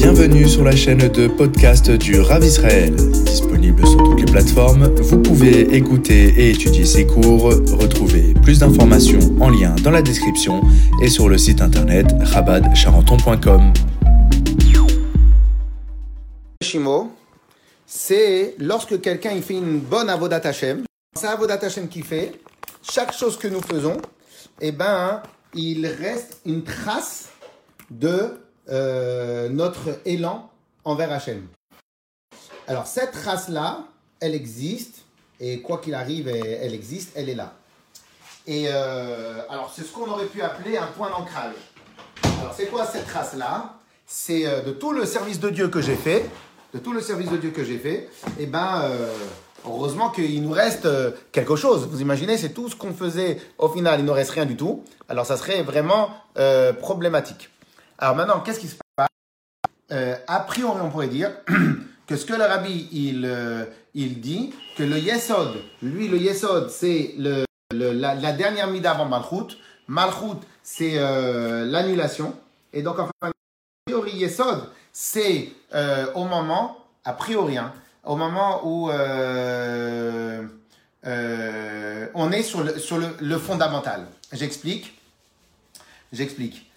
Bienvenue sur la chaîne de podcast du Rav Israël. Disponible sur toutes les plateformes, vous pouvez écouter et étudier ses cours. Retrouvez plus d'informations en lien dans la description et sur le site internet rabadcharenton.com. Shimo, c'est lorsque quelqu'un fait une bonne avodat Hashem. C'est avodat Hashem qu'il fait. Chaque chose que nous faisons, eh ben, il reste une trace de euh, notre élan envers Hachem. Alors cette trace-là, elle existe, et quoi qu'il arrive, elle, existe, elle est là. Et euh, alors c'est ce qu'on aurait pu appeler un point d'ancrage. Alors c'est quoi cette trace-là C'est euh, de tout le service de Dieu que j'ai fait, de tout le service de Dieu que j'ai fait, et ben euh, heureusement qu'il nous reste quelque chose. Vous imaginez, c'est tout ce qu'on faisait, au final, il ne reste rien du tout. Alors ça serait vraiment problématique. Alors maintenant, qu'est-ce qui se passe? Euh, A priori, on pourrait dire que ce que le rabbi il, euh, il dit, que le yesod, lui le yesod, c'est le, le- la, dernière mida avant Malchut. Malchut, c'est euh, l'annulation. Et donc, enfin, a priori, yesod, c'est euh, au moment, a priori, hein, au moment où euh, euh, on est sur le, sur le, le fondamental. J'explique. J'explique.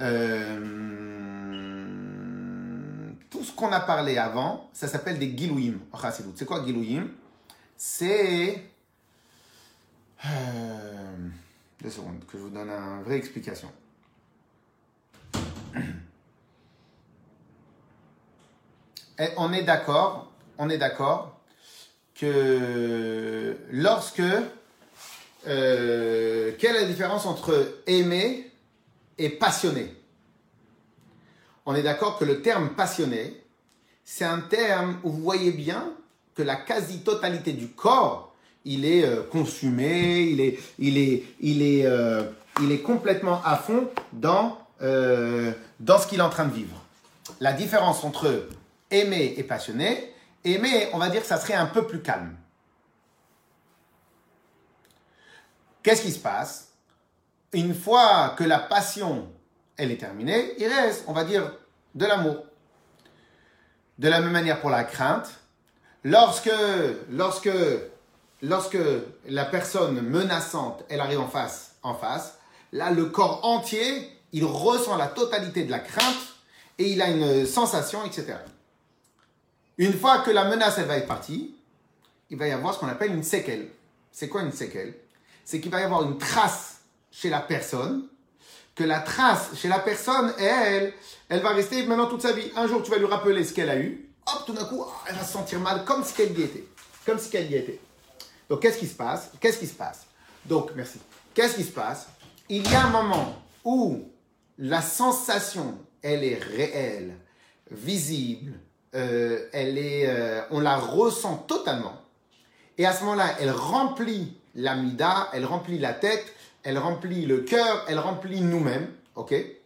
Euh, tout ce qu'on a parlé avant, ça s'appelle des gilouim. C'est quoi gilouim C'est... Euh, deux secondes, que je vous donne une vraie explication. On est d'accord, on est d'accord que lorsque... euh, quelle est la différence entre aimer et passionné On est d'accord que le terme passionné, c'est un terme où vous voyez bien que la quasi-totalité du corps, il est euh, consumé, euh, il est complètement à fond dans, euh, dans ce qu'il est en train de vivre. La différence entre aimer et passionné, aimer, on va dire que ça serait un peu plus calme. Qu'est-ce qui se passe? Une fois que la passion, elle est terminée, il reste, on va dire, de l'amour. De la même manière pour la crainte, lorsque, lorsque, lorsque la personne menaçante, elle arrive en face, en face, là, le corps entier, il ressent la totalité de la crainte et il a une sensation, etc. Une fois que la menace, elle va être partie, il va y avoir ce qu'on appelle une séquelle. C'est quoi une séquelle? C'est qu'il va y avoir une trace chez la personne, que la trace chez la personne, elle, elle va rester maintenant toute sa vie. Un jour, tu vas lui rappeler ce qu'elle a eu, hop, tout d'un coup, ah, elle va se sentir mal comme si elle y était. Comme si elle y était. Donc, qu'est-ce qui se passe? Qu'est-ce qui se passe? Donc, merci. Qu'est-ce qui se passe? Il y a un moment où la sensation, elle est réelle, visible, euh, elle est, euh, on la ressent totalement. Et à ce moment-là, elle remplit l'amida, elle remplit la tête, elle remplit le cœur, elle remplit nous-mêmes, ok? Et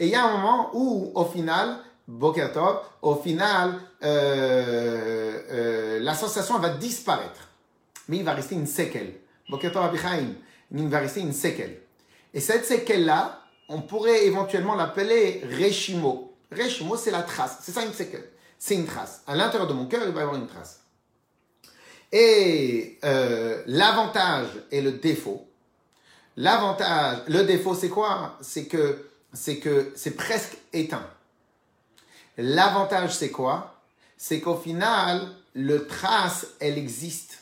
il y a un moment où, au final, Boker Tov, au final, euh, euh, la sensation va disparaître. Mais il va rester une séquelle. Boker Tov Abichaim, il va rester une séquelle. Et cette séquelle-là, on pourrait éventuellement l'appeler Reshimo. Reshimo, c'est la trace. C'est ça une séquelle. C'est une trace. À l'intérieur de mon cœur, il va y avoir une trace. Et euh, l'avantage et le défaut. L'avantage, le défaut, c'est quoi? C'est que c'est que c'est presque éteint. L'avantage, c'est quoi? C'est qu'au final, le trace, elle existe.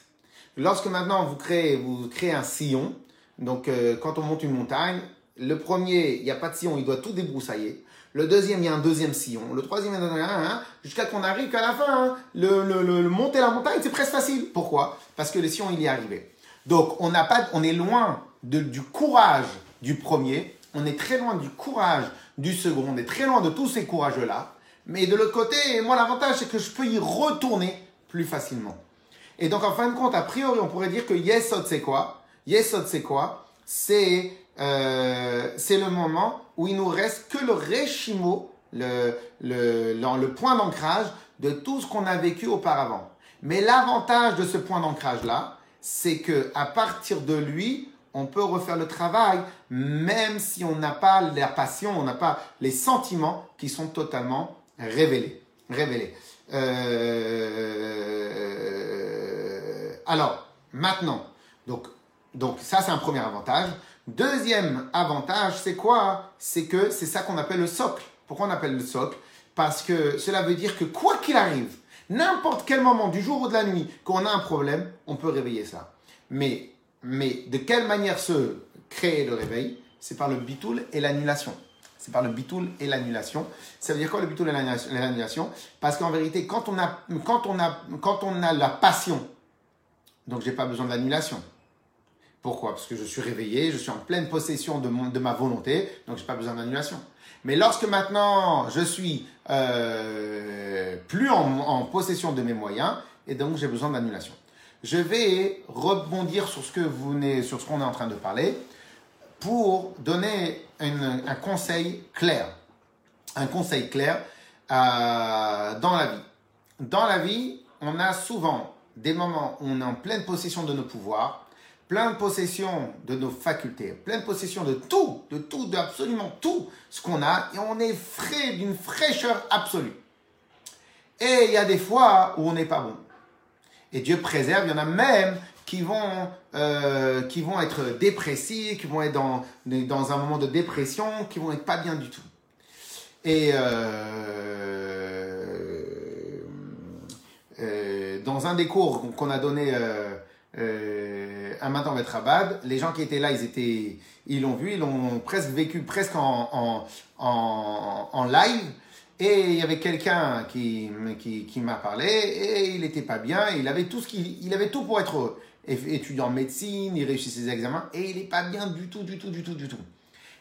Lorsque maintenant vous créez, vous créez un sillon, donc euh, quand on monte une montagne, le premier, il n'y a pas de sillon, il doit tout débroussailler. Le deuxième, il y a un deuxième sillon. Le troisième, il y a un, hein, jusqu'à qu'on arrive qu'à la fin, hein, le- le monter la montagne, c'est presque facile. Pourquoi? Parce que le sillon, il y est arrivé. Donc, on n'a pas, on est loin de- du courage du premier, on est très loin du courage du second, on est très loin de tous ces courageux-là. Mais de l'autre côté, moi, l'avantage, c'est que je peux y retourner plus facilement. Et donc, en fin de compte, a priori, on pourrait dire que Yesod, c'est quoi? Yesod, c'est quoi? C'est euh, le moment où il nous reste que le réchimo, le, le, le, le point d'ancrage de tout ce qu'on a vécu auparavant. Mais l'avantage de ce point d'ancrage-là, c'est que à partir de lui, on peut refaire le travail, même si on n'a pas la passion, on n'a pas les sentiments qui sont totalement révélé. Révélé. Euh, alors, maintenant, donc, donc ça c'est un premier avantage. Deuxième avantage, c'est quoi? C'est que c'est ça qu'on appelle le socle. Pourquoi on appelle le socle? Parce que cela veut dire que quoi qu'il arrive, n'importe quel moment du jour ou de la nuit, qu'on a un problème, on peut réveiller ça. Mais, mais de quelle manière se créer le réveil? C'est par le bitoul et l'annulation. C'est par le bitoul et l'annulation. Ça veut dire quoi le bitoul et l'annulation? Parce qu'en vérité, quand on, a, quand, on a, quand on a la passion, donc j'ai pas besoin de l'annulation. Pourquoi? Parce que je suis réveillé, je suis en pleine possession de, mon, de ma volonté, donc j'ai pas besoin d'annulation. Mais lorsque maintenant je suis euh, plus en, en, possession de mes moyens, et donc j'ai besoin d'annulation. Je vais rebondir sur ce que vous sur ce qu'on est en train de parler pour donner un conseil clair. Un conseil clair euh, dans la vie. Dans la vie, on a souvent des moments où on est en pleine possession de nos pouvoirs, pleine possession de nos facultés, pleine possession de tout, de tout, d'absolument tout ce qu'on a, et on est frais d'une fraîcheur absolue. Et il y a des fois où on n'est pas bon. Et Dieu préserve, il y en a même qui vont, euh, qui vont être dépressifs, qui vont être dans, dans un moment de dépression, qui vont être pas bien du tout. Et euh, euh, dans un des cours qu'on a donné un matin à les gens qui étaient là, ils étaient, ils l'ont vu, ils l'ont presque vécu presque en, en, en live. Et il y avait quelqu'un qui, m'a parlé et il n'était pas bien. Il avait tout pour être étudiant en médecine, il réussit ses examens et il n'est pas bien du tout, du tout, du tout, du tout.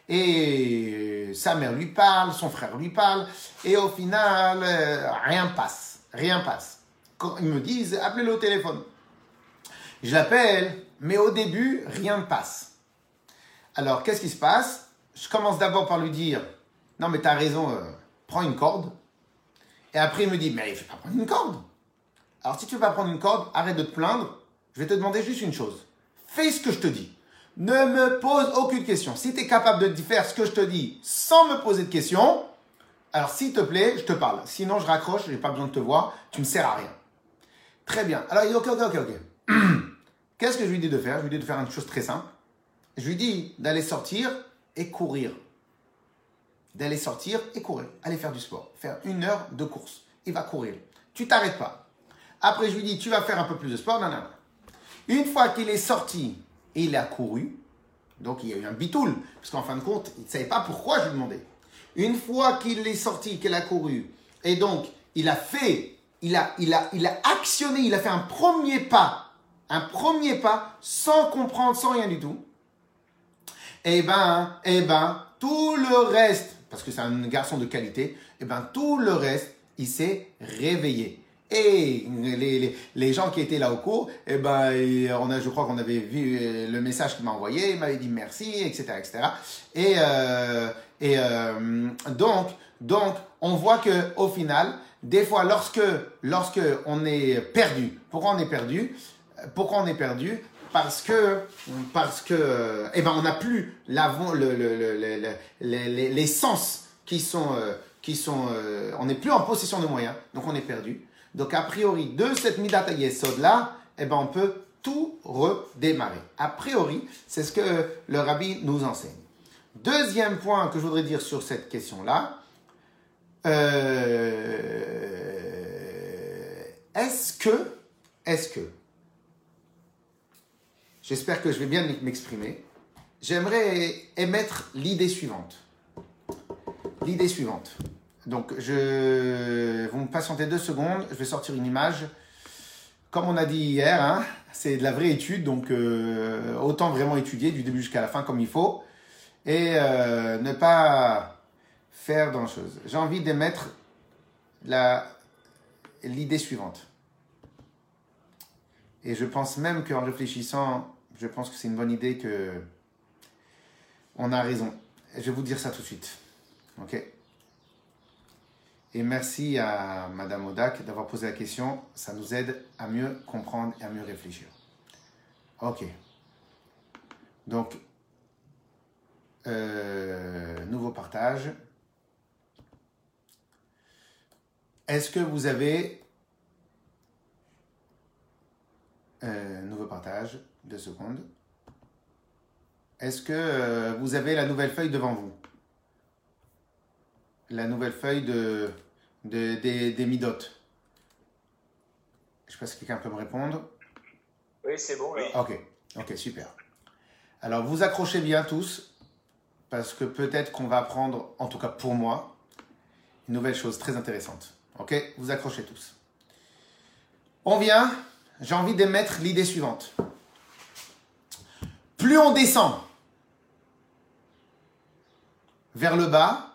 Et sa mère lui parle, son frère lui parle, et au final, euh, rien passe, rien passe. Quand ils me disent, appelez-le au téléphone. Je l'appelle, mais au début, rien ne passe. Alors, qu'est-ce qui se passe? Je commence d'abord par lui dire, non mais tu as raison, euh, prends une corde. Et après, il me dit, mais il ne faut pas prendre une corde. Alors, si tu ne veux pas prendre une corde, arrête de te plaindre je vais te demander juste une chose. Fais ce que je te dis. Ne me pose aucune question. Si tu es capable de faire ce que je te dis sans me poser de questions, alors s'il te plaît, je te parle. Sinon, je raccroche, je n'ai pas besoin de te voir, tu ne sers à rien. Très bien. Alors il dit, ok, ok, ok, ok. Qu'est-ce que je lui dis de faire? Je lui dis de faire une chose très simple. Je lui dis d'aller sortir et courir. D'aller sortir et courir. Aller faire du sport. Faire une heure de course. Il va courir. Tu t'arrêtes pas. Après, je lui dis, tu vas faire un peu plus de sport. Non, non, non. Une fois qu'il est sorti et il a couru, donc il y a eu un bitoul, parce qu'en fin de compte, il ne savait pas pourquoi je lui demandais. Une fois qu'il est sorti, qu'il a couru, et donc il a fait, il a, il a, il a actionné, il a fait un premier pas, un premier pas sans comprendre, sans rien du tout. Eh ben, eh ben, tout le reste, parce que c'est un garçon de qualité, eh ben, tout le reste, il s'est réveillé. Et les, les, gens qui étaient là au cours, eh ben, on a, je crois qu'on avait vu euh, le message qu'il m'a envoyé, il m'avait dit merci, etc., etc. Et, euh, et euh, donc, donc, on voit que au final, des fois, lorsque, lorsque on est perdu, pourquoi on est perdu? Pourquoi on est perdu? Parce que, parce que, eh ben, on n'a plus les, sens qui sont, qui sont, on n'est plus en possession de moyens, donc on est perdu. Donc, a priori, de cette Midat Yesod là, eh ben, on peut tout redémarrer. A priori, c'est ce que le rabbi nous enseigne. Deuxième point que je voudrais dire sur cette question-là, euh, est-ce que, est-ce que, j'espère que je vais bien m'exprimer, j'aimerais émettre l'idée suivante. L'idée suivante. Donc, je, vous me patientez deux secondes, je vais sortir une image. Comme on a dit hier, hein, c'est de la vraie étude, donc euh, autant vraiment étudier du début jusqu'à la fin comme il faut et euh, ne pas faire dans chose. J'ai envie d'émettre l'idée suivante. Et je pense même qu'en réfléchissant, je pense que c'est une bonne idée que on a raison. Je vais vous dire ça tout de suite. Ok? Et merci à Madame Odak d'avoir posé la question. Ça nous aide à mieux comprendre et à mieux réfléchir. Ok. Donc, euh, nouveau partage. Est-ce que vous avez... Euh, nouveau partage, deux secondes. Est-ce que euh, vous avez la nouvelle feuille devant vous? La nouvelle feuille de, de- des, des midotes. Je ne sais pas si quelqu'un peut me répondre. Oui, c'est bon. Ok, ok, super. Alors vous accrochez bien tous, parce que peut-être qu'on va apprendre, en tout cas pour moi, une nouvelle chose très intéressante. Ok, vous accrochez tous. On vient, j'ai envie d'émettre l'idée suivante. Plus on descend vers le bas,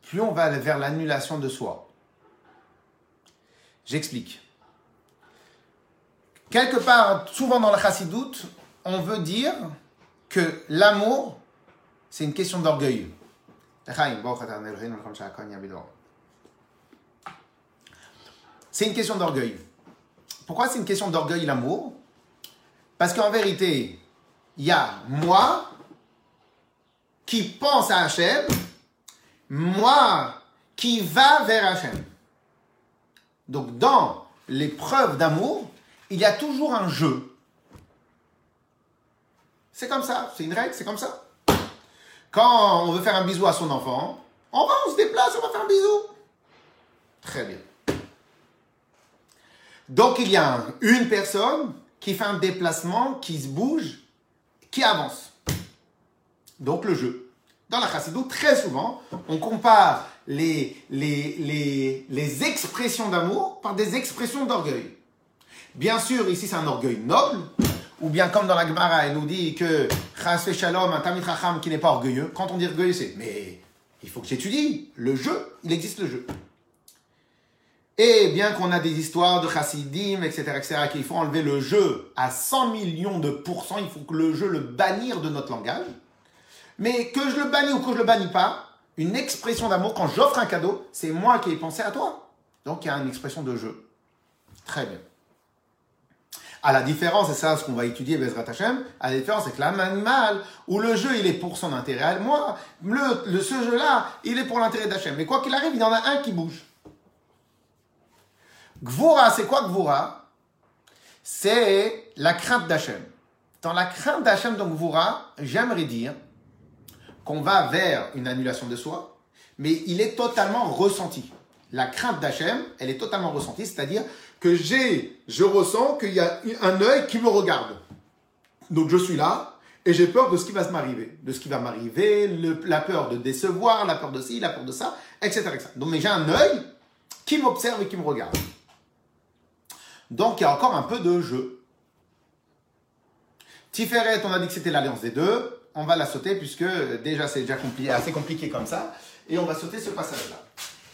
plus on va vers l'annulation de soi. J'explique. Quelque part, souvent dans la chassidoute, on veut dire que l'amour, c'est une question d'orgueil. C'est une question d'orgueil. Pourquoi c'est une question d'orgueil l'amour? Parce qu'en vérité, il y a moi qui pense à Hachem, moi qui va vers Hachem. Donc dans l'épreuve d'amour, il y a toujours un jeu. C'est comme ça, c'est une règle, c'est comme ça. Quand on veut faire un bisou à son enfant, on va, on se déplace, on va faire un bisou. Très bien. Donc il y a un- une personne qui fait un déplacement, qui se bouge, qui avance. Donc le jeu. Dans la chassidoute, très souvent, on compare les, les, les, les expressions d'amour par des expressions d'orgueil. Bien sûr, ici c'est un orgueil noble, ou bien comme dans la Gemara, elle nous dit que Chas ve Shalom, un Tamit Racham qui n'est pas orgueilleux. Quand on dit orgueilleux, c'est mais il faut que j'étudie. Le jeu, il existe le jeu. Et bien qu'on a des histoires de chassidim, etc., etc., qu'il faut enlever le jeu à 100 millions de pourcents, il faut que le jeu le bannir de notre langage. Mais que je le bannis ou que je le bannis pas, une expression d'amour, quand j'offre un cadeau, c'est moi qui ai pensé à toi. Donc il y a une expression de jeu. Très bien. À la différence, et ça ce qu'on va étudier, Bezrat Hashem, à la différence, c'est que l'âme animale, où le jeu, il est pour son intérêt à moi, le- ce jeu-là, il est pour l'intérêt d'Hachem. Mais quoi qu'il arrive, il y en a un qui bouge. Gvura, c'est quoi Gvura? C'est la crainte d'Hachem. Dans la crainte d'Hachem, donc Gvura, j'aimerais dire qu'on va vers une annulation de soi, mais il est totalement ressenti. La crainte d'Hachem, elle est totalement ressentie, c'est-à-dire que j'ai, je ressens qu'il y a un œil qui me regarde. Donc je suis là et j'ai peur de ce qui va m'arriver, de ce qui va m'arriver, la peur de décevoir, la peur de ci, la peur de ça, etc. etc. Donc mais j'ai un œil qui m'observe et qui me regarde. Donc il y a encore un peu de jeu. Tiferet, on a dit que c'était l'alliance des deux. On va la sauter puisque déjà c'est déjà assez compliqué comme ça. Et on va sauter ce passage-là.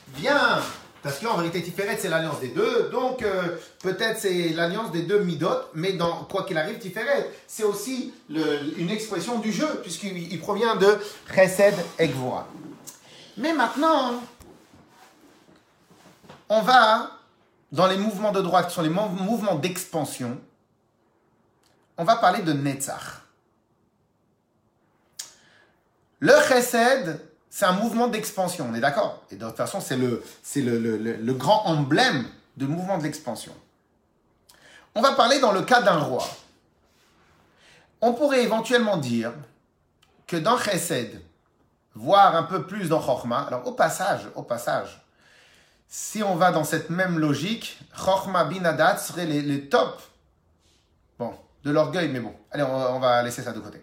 Bien, parce qu'en vérité Tiferet c'est l'alliance des deux. Donc euh, peut-être c'est l'alliance des deux midot. Mais dans quoi qu'il arrive, Tiferet c'est aussi une expression du jeu puisqu'il il provient de Chesed et Gvura. Mais maintenant, on va dans les mouvements de droite qui sont les mou- mouvements d'expansion. On va parler de Netzach. Le chesed, c'est un mouvement d'expansion, on est d'accord? Et de toute façon, c'est le- le- le grand emblème du mouvement de l'expansion. On va parler dans le cas d'un roi. On pourrait éventuellement dire que dans chesed, voire un peu plus dans chorma, alors au passage, au passage, si on va dans cette même logique, chorma binadat serait les, les Bon, de l'orgueil, mais bon. Allez, on, va- on va laisser ça de côté.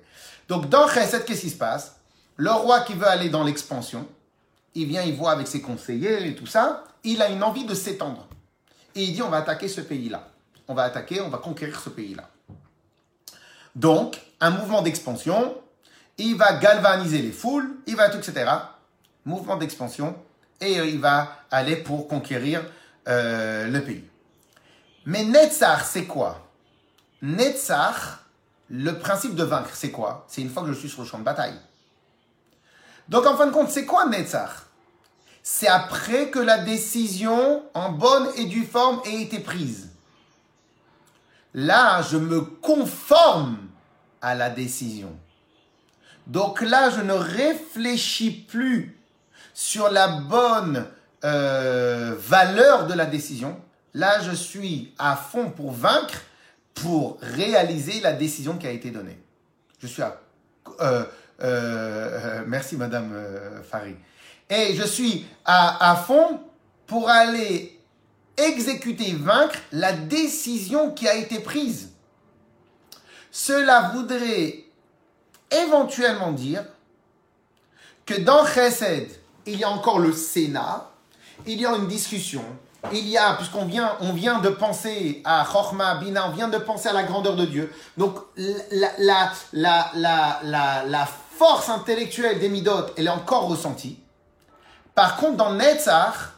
Donc, dans Chesed, qu'est-ce qui se passe? Le roi qui veut aller dans l'expansion, il vient, il voit avec ses conseillers et tout ça, il a une envie de s'étendre. Et il dit, on va attaquer ce pays-là. On va attaquer, on va conquérir ce pays-là. Donc, un mouvement d'expansion, il va galvaniser les foules, il va tout, etc. Mouvement d'expansion, et euh, il va aller pour conquérir euh, le pays. Mais Netzach, c'est quoi? Netzach, le principe de vaincre, c'est quoi? C'est une fois que je suis sur le champ de bataille. Donc en fin de compte, c'est quoi Netzach? C'est après que la décision en bonne et due forme ait été prise. Là, je me conforme à la décision. Donc là, je ne réfléchis plus sur la bonne euh, valeur de la décision. Là, je suis à fond pour vaincre, pour réaliser la décision qui a été donnée. Je suis à... Euh, euh, merci, Madame Farid. Et je suis à, à fond pour aller exécuter, vaincre la décision qui a été prise. Cela voudrait éventuellement dire que dans Chesed, il y a encore le Sénat, il y a une discussion, il y a, puisqu'on vient, on vient de penser à Chorma, Bina, on vient de penser à la grandeur de Dieu. Donc, la, force intellectuelle des Midot, elle est encore ressentie. Par contre, dans Netzach,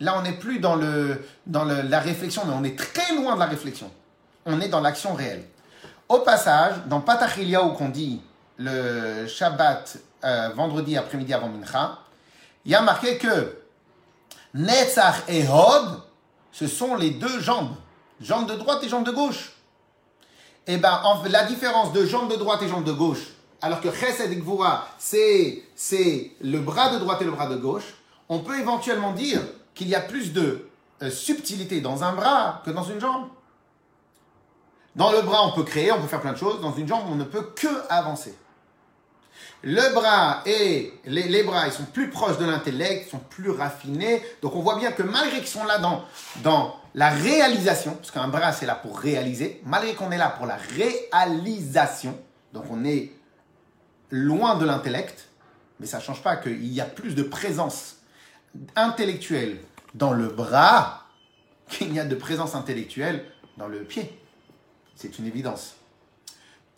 là, on n'est plus dans, la réflexion, mais on est très loin de la réflexion. On est dans l'action réelle. Au passage, dans Patachilia, où qu'on dit le Shabbat, euh, vendredi après-midi avant Mincha, il y a marqué que Netzach et Hod, ce sont les deux jambes, jambes de droite et jambes de gauche. Et eh ben, la différence de jambes de droite et jambes de gauche, alors que Chesed et Gvura, c'est, c'est le bras de droite et le bras de gauche, on peut éventuellement dire qu'il y a plus de euh, subtilité dans un bras que dans une jambe. Dans le bras, on peut créer, on peut faire plein de choses. Dans une jambe, on ne peut que avancer. Le bras et les, bras, ils sont plus proches de l'intellect, sont plus raffinés. Donc on voit bien que malgré qu'ils sont là dans, dans la réalisation, parce qu'un bras c'est là pour réaliser, malgré qu'on est là pour la réalisation, donc on est loin de l'intellect, mais ça ne change pas qu'il y a plus de présence intellectuelle dans le bras qu'il y a de présence intellectuelle dans le pied. C'est une évidence.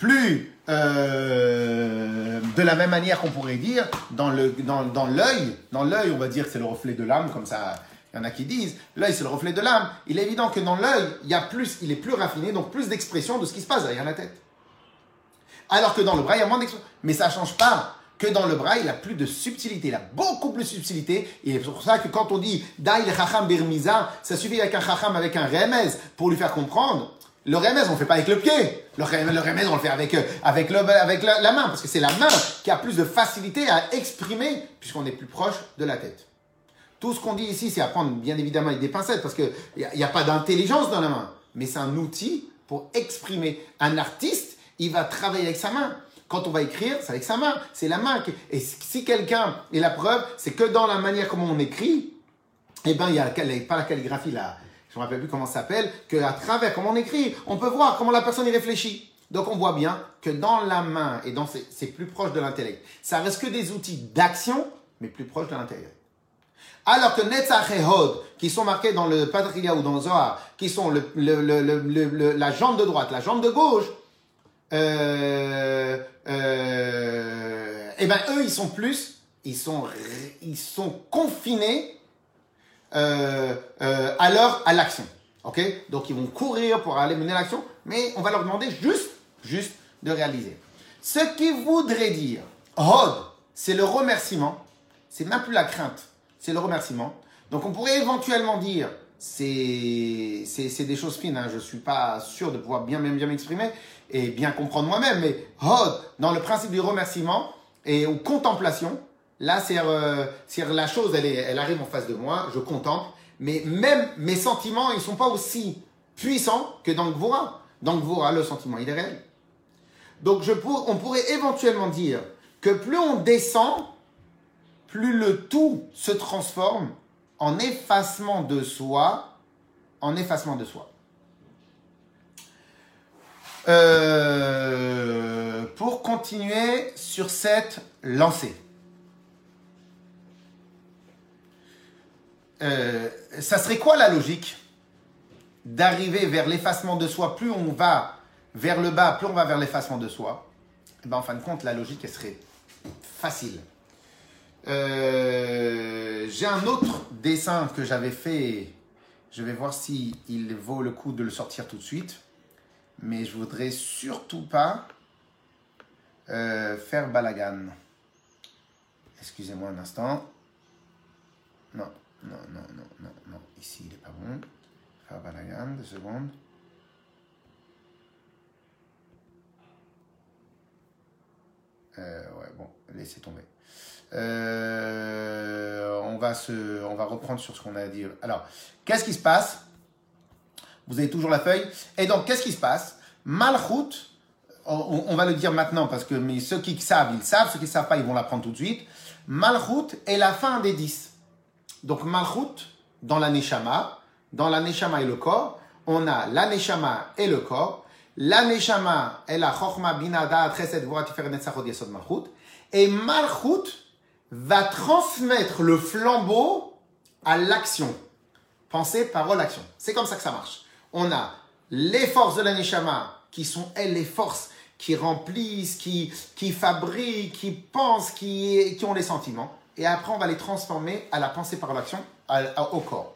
Plus euh, de la même manière qu'on pourrait dire, dans l'œil, dans, dans l'œil, on va dire que c'est le reflet de l'âme, comme ça, il y en a qui disent, l'œil c'est le reflet de l'âme. Il est évident que dans l'œil, il y a plus, il est plus raffiné, donc plus d'expression de ce qui se passe derrière la tête. Alors que dans le bras, il y a moins d'expression. Mais ça change pas que dans le bras, il a plus de subtilité, il a beaucoup plus de subtilité. Et c'est pour ça que quand on dit Daï le chacham birmiza, ça suffit avec un chacham, avec un remez, pour lui faire comprendre. Le remez, on ne fait pas avec le pied. Le remez, on le fait avec, euh, avec, la, main, parce que c'est la main qui a plus de facilité à exprimer, puisqu'on est plus proche de la tête. Tout ce qu'on dit ici, c'est à prendre bien évidemment avec des pincettes, parce qu'il n'y a, a pas d'intelligence dans la main. Mais c'est un outil pour exprimer. Un artiste, il va travailler avec sa main. Quand on va écrire, c'est avec sa main. C'est la main. Qui... Et si quelqu'un, et la preuve, c'est que dans la manière comment on écrit, eh ben, il y a pas la calligraphie là, je ne me rappelle plus comment ça s'appelle, qu'à travers comment on écrit, on peut voir comment la personne y réfléchit. Donc on voit bien que dans la main et dans c'est plus proche de l'intellect. Ça reste que des outils d'action, mais plus proche de l'intérieur. Alors que Netzach et qui sont marqués dans le Patrilia ou dans le Zohar, qui sont le, la jambe de droite, la jambe de gauche, euh, euh, eh ben eux, ils sont plus, ils sont, ils sont confinés euh, à leur, à l'action. Ok? Donc ils vont courir pour aller mener l'action, mais on va leur demander juste, juste de réaliser. Ce qui voudrait dire, Hod, c'est le remerciement, c'est même plus la crainte, c'est le remerciement. Donc on pourrait éventuellement dire, c'est, c'est, des choses fines, hein, je ne suis pas sûr de pouvoir bien, bien, bien m'exprimer, et bien comprendre moi-même. Mais Hod, dans le principe du remerciement et aux contemplations, là, c'est euh, la chose, elle, arrive en face de moi, je contemple, mais même mes sentiments, ils ne sont pas aussi puissants que dans le Gvura. Dans le Gvura, le sentiment, il est réel. Donc, on pourrait éventuellement dire que plus on descend, plus le tout se transforme en effacement de soi, en effacement de soi. Euh, pour continuer sur cette lancée. Euh, ça serait quoi la logique d'arriver vers l'effacement de soi? Plus on va vers le bas, plus on va vers l'effacement de soi. Eh ben, en fin de compte, la logique, serait facile. Euh, j'ai un autre dessin que j'avais fait. Je vais voir si il vaut le coup de le sortir tout de suite mais je voudrais surtout pas euh, faire balagan. Excusez-moi un instant. Non, non, non, non, non. Ici, il n'est pas bon. Faire balagan, deux secondes. Euh, ouais, bon, laissez tomber. Euh, on, va se, on va reprendre sur ce qu'on a dit. Alors, qu'est-ce qui se passe? Vous avez toujours la feuille. Et donc, qu'est-ce qui se passe? Malchut, on, on, va le dire maintenant parce que mais ceux qui savent, ils savent. Ceux qui ne savent pas, ils vont l'apprendre tout de suite. Malchut est la fin des dix. Donc, Malchut, dans la Neshama, dans la Neshama et le corps, on a la Neshama et le corps. La Neshama est la Chochma Binada Malchut. Et Malchut va transmettre le flambeau à l'action. Pensée, parole, action. C'est comme ça que ça marche. On a les forces de la Neshama qui sont, elles, les forces qui remplissent, qui, qui fabriquent, qui pensent, qui, qui ont les sentiments. Et après, on va les transformer à la pensée, parole, action, au corps.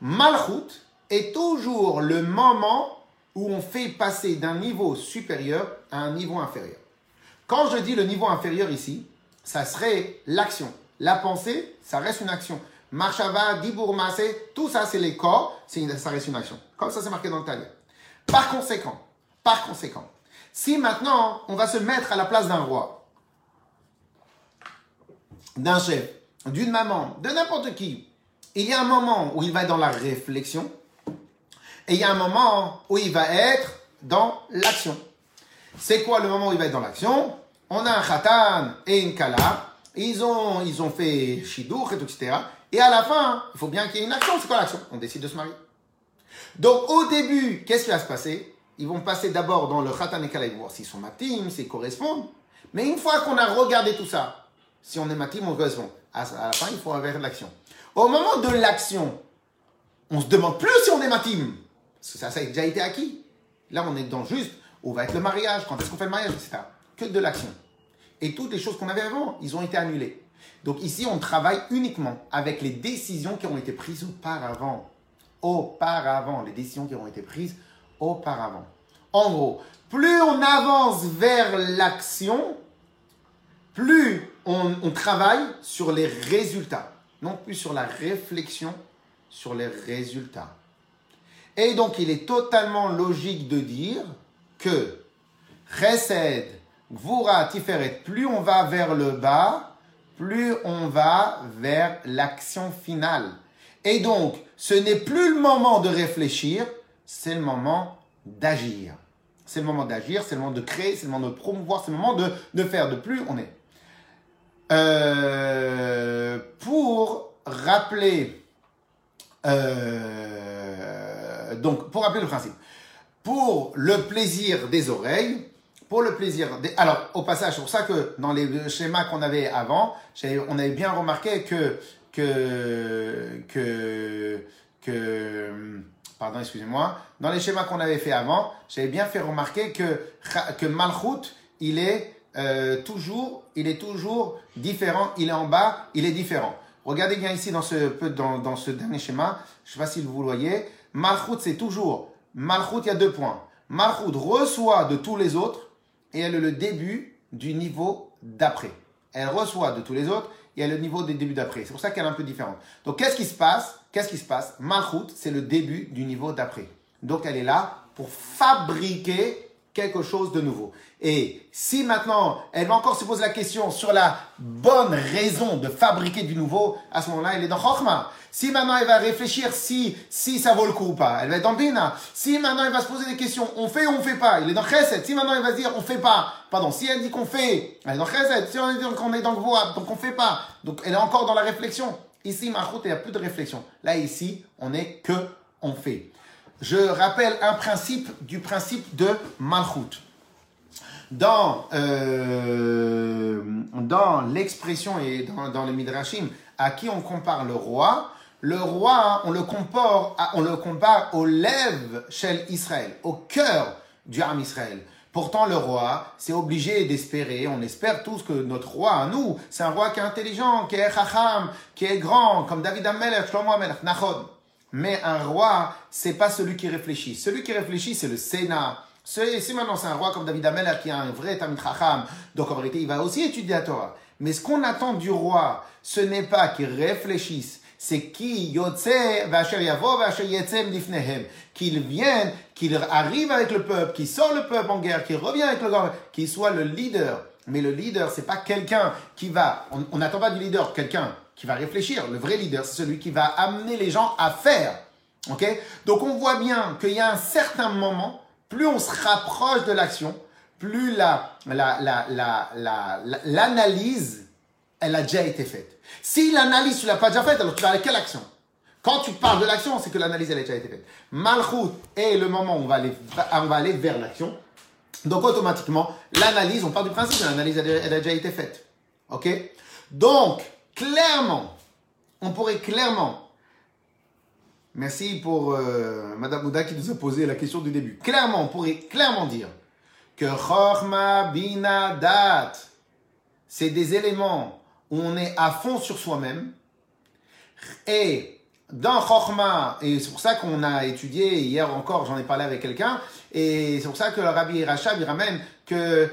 Malchut est toujours le moment où on fait passer d'un niveau supérieur à un niveau inférieur. Quand je dis le niveau inférieur ici, ça serait l'action. La pensée, ça reste une action. Marshava, Dibour, tout ça c'est les corps, ça reste une action. Comme ça c'est marqué dans le taille. Par conséquent, par conséquent, si maintenant on va se mettre à la place d'un roi, d'un chef, d'une maman, de n'importe qui, il y a un moment où il va être dans la réflexion et il y a un moment où il va être dans l'action. C'est quoi le moment où il va être dans l'action? On a un khatan et une kala. Ils ont, ils ont fait shidour etc. Et à la fin, il faut bien qu'il y ait une action. C'est quoi l'action? On décide de se marier. Donc au début, qu'est-ce qui va se passer? Ils vont passer d'abord dans le khatan et kala, ils vont voir s'ils sont matim, s'ils correspondent. Mais une fois qu'on a regardé tout ça, si on est matim, on correspond. À la fin, il faut avoir l'action. Au moment de l'action, on se demande plus si on est matim. Parce que ça, ça a déjà été acquis. Là, on est dans juste où va être le mariage, quand est-ce qu'on fait le mariage, etc. Que de l'action. Et toutes les choses qu'on avait avant, ils ont été annulées. Donc ici, on travaille uniquement avec les décisions qui ont été prises auparavant. Auparavant, les décisions qui ont été prises auparavant. En gros, plus on avance vers l'action, plus on, travaille sur les résultats non plus sur la réflexion, sur les résultats. Et donc, il est totalement logique de dire que Chesed, Gvura, Tiferet, plus on va vers le bas, plus on va vers l'action finale. Et donc, ce n'est plus le moment de réfléchir, c'est le moment d'agir. C'est le moment d'agir, c'est le moment de créer, c'est le moment de promouvoir, c'est le moment de, de faire. De plus on est. Euh, pour rappeler, euh, donc pour rappeler le principe, pour le plaisir des oreilles, pour le plaisir des... Alors, au passage, c'est pour ça que dans les schémas qu'on avait avant, on avait bien remarqué que, que, que, que, pardon, excusez-moi, dans les schémas qu'on avait fait avant, j'avais bien fait remarquer que, que Malchut, il est euh, toujours, il est toujours différent. Il est en bas, il est différent. Regardez bien ici dans ce, dans, dans ce dernier schéma. Je ne sais pas si vous le voyez. Malchut, c'est toujours. Malchut, il y a deux points. Malchut reçoit de tous les autres et elle est le début du niveau d'après. Elle reçoit de tous les autres et elle est le niveau des débuts d'après. C'est pour ça qu'elle est un peu différente. Donc, qu'est-ce qui se passe? Qu'est-ce qui se passe? Malchut, c'est le début du niveau d'après. Donc, elle est là pour fabriquer quelque chose de nouveau. Et si maintenant elle va encore se poser la question sur la bonne raison de fabriquer du nouveau, à ce moment-là, elle est dans Chokhmah. Si maintenant elle va réfléchir si, si ça vaut le coup ou pas, elle va être dans Bina. Si maintenant elle va se poser des questions, on fait ou on fait pas, il est dans Chesed. Si maintenant elle va dire on fait pas, pardon, si elle dit qu'on fait, elle est dans Chesed. Si on dit qu'on est dans Gvoa, donc on fait pas. Donc elle est encore dans la réflexion. Ici, Mahmoud, il n'y a plus de réflexion. Là, ici, on est que on fait je rappelle un principe du principe de Malchut. Dans, euh, dans l'expression et dans, dans, le Midrashim, à qui on compare le roi, le roi, on le compare, on le compare aux lèvres chez Israël, au cœur du âme Israël. Pourtant, le roi, c'est obligé d'espérer, on espère tous que notre roi, nous, c'est un roi qui est intelligent, qui est chacham, qui est grand, comme David Amelech, Shlomo Amelech, Nachod. Mais un roi, c'est pas celui qui réfléchit. Celui qui réfléchit, c'est le Sénat. Si maintenant c'est un roi comme David Amel qui a un vrai Tamid Chacham, donc en réalité il va aussi étudier la Torah. Mais ce qu'on attend du roi, ce n'est pas qu'il réfléchisse, c'est qu'il qu'il vienne, qu'il arrive avec le peuple, qu'il sort le peuple en guerre, qu'il revient avec le peuple, qu'il soit le leader Mais le leader, c'est pas quelqu'un qui va. On n'attend pas du leader quelqu'un qui va réfléchir. Le vrai leader, c'est celui qui va amener les gens à faire. Ok? Donc on voit bien qu'il y a un certain moment, plus on se rapproche de l'action, plus la, l'analyse, elle a déjà été faite. Si l'analyse, tu l'as pas déjà faite, alors tu vas avec quelle action? Quand tu parles de l'action, c'est que l'analyse, elle a déjà été faite. Malchut est le moment où on va aller, on va aller vers l'action. Donc automatiquement, l'analyse, on part du principe, l'analyse, elle, a déjà été faite. Ok? Donc, clairement, on pourrait clairement Merci pour euh, Madame Mouda qui nous a posé la question du début. Clairement, on pourrait clairement dire que Chorma Bina Dat, c'est des éléments où on est à fond sur soi-même. Et dans Chorma, et c'est pour ça qu'on a étudié, hier encore j'en ai parlé avec quelqu'un, et c'est pour ça que le Rabbi Rachab, il ramène que,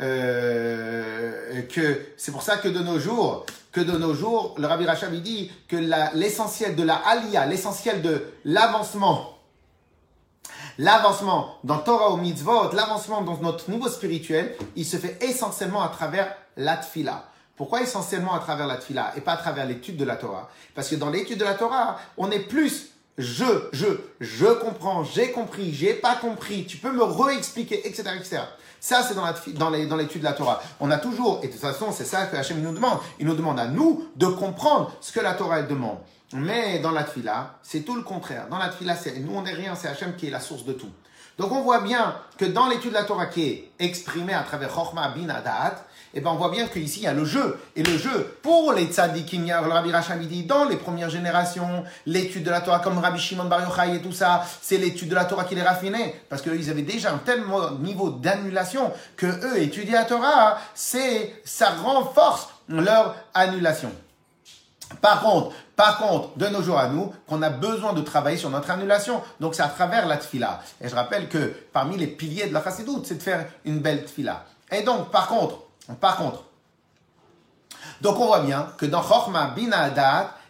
euh, que c'est pour ça que de nos jours, que de nos jours, le Rabbi Rachab dit que l'essentiel de la Aliyah, l'essentiel de l'avancement, l'avancement dans Torah ou Mitzvot, l'avancement dans notre niveau spirituel, il se fait essentiellement à travers la tfila. Pourquoi essentiellement à travers la tfila et pas à travers l'étude de la Torah? Parce que dans l'étude de la Torah, on est plus je, je, je comprends, j'ai compris, j'ai pas compris, tu peux me réexpliquer, etc., etc. Ça, c'est dans, l'étude de la Torah. On a toujours, et de toute façon, c'est ça que Hachem nous demande. Il nous demande à nous de comprendre ce que la Torah demande. Mais dans la Tfila, c'est tout le contraire. Dans la Tfila, c'est, nous, on n'est rien, c'est Hachem qui est la source de tout. Donc, on voit bien que dans l'étude de la Torah qui est exprimée à travers Chochma bin Adat, eh ben, on voit bien qu'ici, il y a le jeu. Et le jeu, pour les tzadikim, le Rabbi Racham, dit, dans les premières générations, l'étude de la Torah, comme Rabbi Shimon Bar Yochai et tout ça, c'est l'étude de la Torah qui les raffinait. Parce qu'ils avaient déjà un tel niveau d'annulation que eux, étudier la Torah, c'est, ça renforce leur annulation. Par contre, par contre, de nos jours à nous, qu'on a besoin de travailler sur notre annulation. Donc c'est à travers la tfila. Et je rappelle que parmi les piliers de la chassidoute, c'est de faire une belle tfila. Et donc, par contre, par contre, donc on voit bien que dans Chorma Bin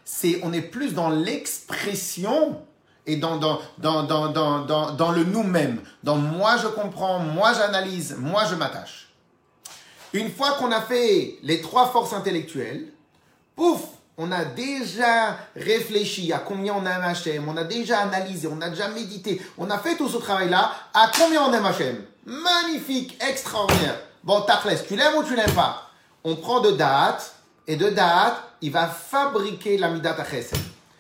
c'est, on est plus dans l'expression et dans, dans, dans, dans, dans le nous-mêmes. Dans moi je comprends, moi j'analyse, moi je m'attache. Une fois qu'on a fait les trois forces intellectuelles, pouf, on a déjà réfléchi à combien on aime Hachem, on a déjà analysé, on a déjà médité, on a fait tout ce travail-là, à combien on aime Hachem. Magnifique, extraordinaire. Bon, Tachles, tu l'aimes ou tu l'aimes pas? On prend de date, et de date, il va fabriquer la midat chesed.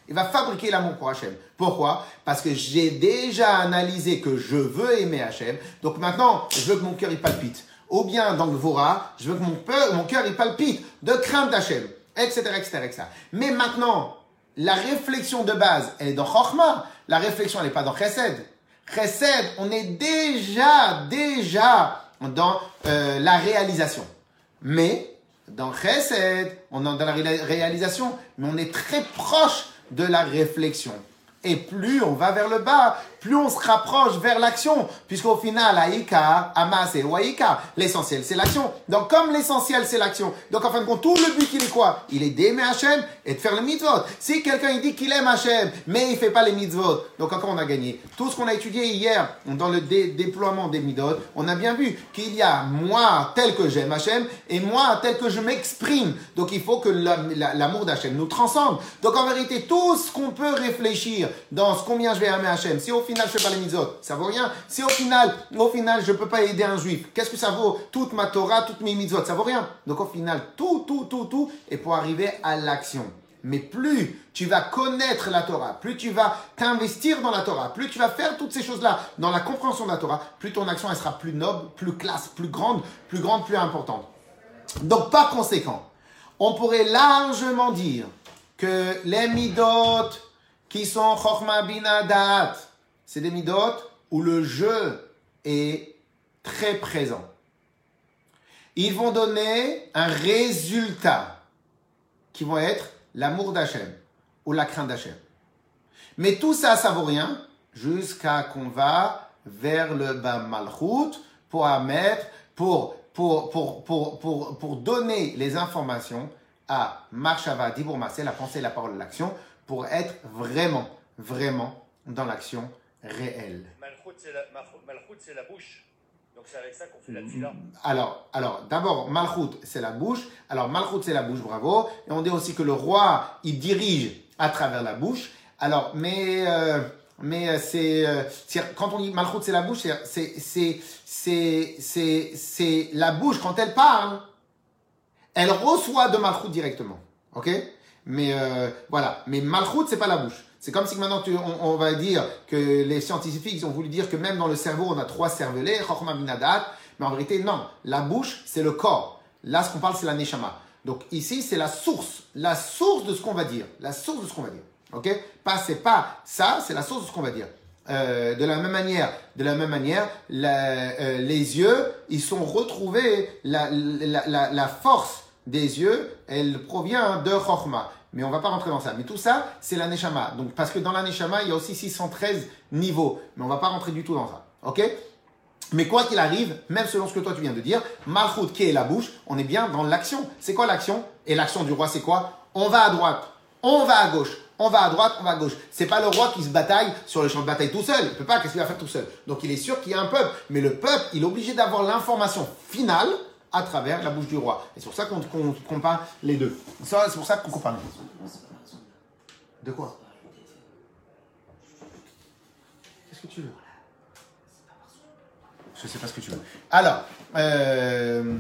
Il va fabriquer l'amour pour Hachem. Pourquoi? Parce que j'ai déjà analysé que je veux aimer Hachem. Donc maintenant, je veux que mon cœur il palpite. Ou bien dans le Vora, je veux que mon, cœur il palpite de crainte d'Hachem. Etc., etc., etc. Mais maintenant, la réflexion de base, elle est dans Chochma. La réflexion, elle n'est pas dans Chesed. Chesed, on est déjà, déjà dans euh, la réalisation. Mais dans Chesed, on est dans la réalisation, mais on est très proche de la réflexion. Et plus on va vers le bas, plus on se rapproche vers l'action, puisqu'au final, Aïka, Amas et Waïka, l'essentiel c'est l'action. Donc comme l'essentiel c'est l'action, donc en fin de compte, tout le but il est quoi? Il est d'aimer Hachem et de faire le mitzvot. Si quelqu'un il dit qu'il aime Hachem, mais il fait pas les mitzvot, donc encore on a gagné. Tout ce qu'on a étudié hier dans le déploiement des mitzvot, on a bien vu qu'il y a moi tel que j'aime Hachem et moi tel que je m'exprime. Donc il faut que l'amour d'Hachem nous transcende. Donc en vérité, tout ce qu'on peut réfléchir dans ce combien je vais aimer Hachem, si au final je fais pas les mitzvot, ça vaut rien. Si au final, au final je peux pas aider un juif, qu'est-ce que ça vaut Toute ma Torah, toutes mes mitzvot, ça vaut rien. Donc au final, tout, tout, tout, tout est pour arriver à l'action. Mais plus tu vas connaître la Torah, plus tu vas t'investir dans la Torah, plus tu vas faire toutes ces choses-là dans la compréhension de la Torah, plus ton action elle sera plus noble, plus classe, plus grande, plus grande, plus importante. Donc par conséquent, on pourrait largement dire que les midot qui sont Chochma Binadat, c'est des midot où le jeu est très présent. Ils vont donner un résultat qui va être l'amour d'Hachem ou la crainte d'Hachem. Mais tout ça, ça vaut rien jusqu'à qu'on va vers le Bam Malchut pour mettre, pour, pour, pour, pour donner les informations à Marshava Dibourma, c'est la pensée, la parole, l'action, pour être vraiment, vraiment dans l'action réelle. Malchut, c'est la, bouche. Donc c'est avec ça qu'on fait la tfila. Alors, alors d'abord, Malchut, c'est la bouche. Alors, Malchut, c'est la bouche, bravo. Et on dit aussi que le roi, il dirige à travers la bouche. Alors, mais, euh, mais euh, c'est, euh, c'est- quand on dit Malchut, c'est la bouche, c'est, c'est, c'est, c'est, c'est, c'est la bouche, quand elle parle, elle reçoit de Malchut directement. Ok? Mais euh, voilà. Mais Malchut, c'est pas la bouche. C'est comme si maintenant on, va dire que les scientifiques ils ont voulu dire que même dans le cerveau on a trois cervelets, Chochma Binadat, mais en vérité non. La bouche c'est le corps. Là ce qu'on parle c'est la neshama. Donc ici c'est la source, la source de ce qu'on va dire, la source de ce qu'on va dire. Ok? Pas c'est pas ça, c'est la source de ce qu'on va dire. Euh, de la même manière, de la même manière, euh, les yeux, ils sont retrouvés, la, la force des yeux, elle provient de Chochma. Mais on va pas rentrer dans ça. Mais tout ça, c'est la Neshama. Donc, parce que dans la Neshama, il y a aussi 613 niveaux. Mais on va pas rentrer du tout dans ça. Ok? Mais quoi qu'il arrive, même selon ce que toi tu viens de dire, Malchut qui est la bouche, on est bien dans l'action. C'est quoi l'action? Et l'action du roi, c'est quoi? On va à droite, on va à gauche, on va à droite, on va à gauche. C'est pas le roi qui se bataille sur le champ de bataille tout seul. Il peut pas, qu'est-ce qu'il va faire tout seul? Donc il est sûr qu'il y a un peuple. Mais le peuple, il est obligé d'avoir l'information finale à travers la bouche du roi. Et c'est pour ça qu'on compare les deux. C'est pour ça qu'on compare les deux. De quoi? Qu'est-ce que tu veux? Je sais pas ce que tu veux. Alors, euh,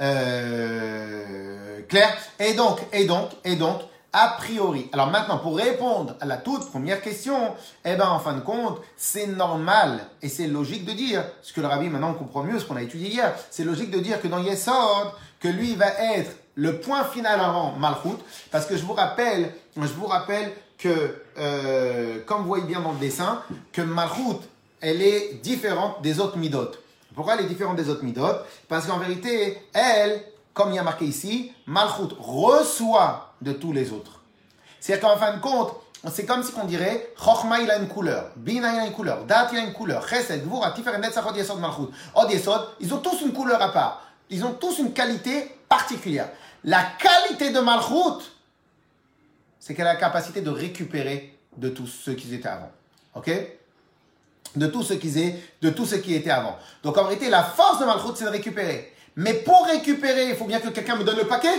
euh, Claire, et donc, et donc, et donc, a priori. Alors maintenant, pour répondre à la toute première question, eh ben, en fin de compte, c'est normal et c'est logique de dire, ce que le rabbi maintenant comprend mieux, ce qu'on a étudié hier, c'est logique de dire que dans Yesod, que lui va être le point final avant Malchut, parce que je vous rappelle, je vous rappelle que, euh, comme vous voyez bien dans le dessin, que Malchut, elle est différente des autres midot. Pourquoi elle est différente des autres midot? Parce qu'en vérité, elle, comme il y a marqué ici, Malchut reçoit de tous les autres. C'est-à-dire qu'en fin de compte, c'est comme si on dirait, Chochma il a une couleur, Bina il a une couleur, Dat il a une couleur, Chesed, Gvura, Netzachot, Yesod, Malchut, Od ils ont tous une couleur à part. Ils ont tous une qualité particulière. La qualité de Malchut, c'est qu'elle a la capacité de récupérer de tous ceux qui étaient avant. Ok? De tout ce qui est, de tout ce qui était avant. Donc en réalité, la force de Malchut, c'est de récupérer. Mais pour récupérer, il faut bien que quelqu'un me donne le paquet.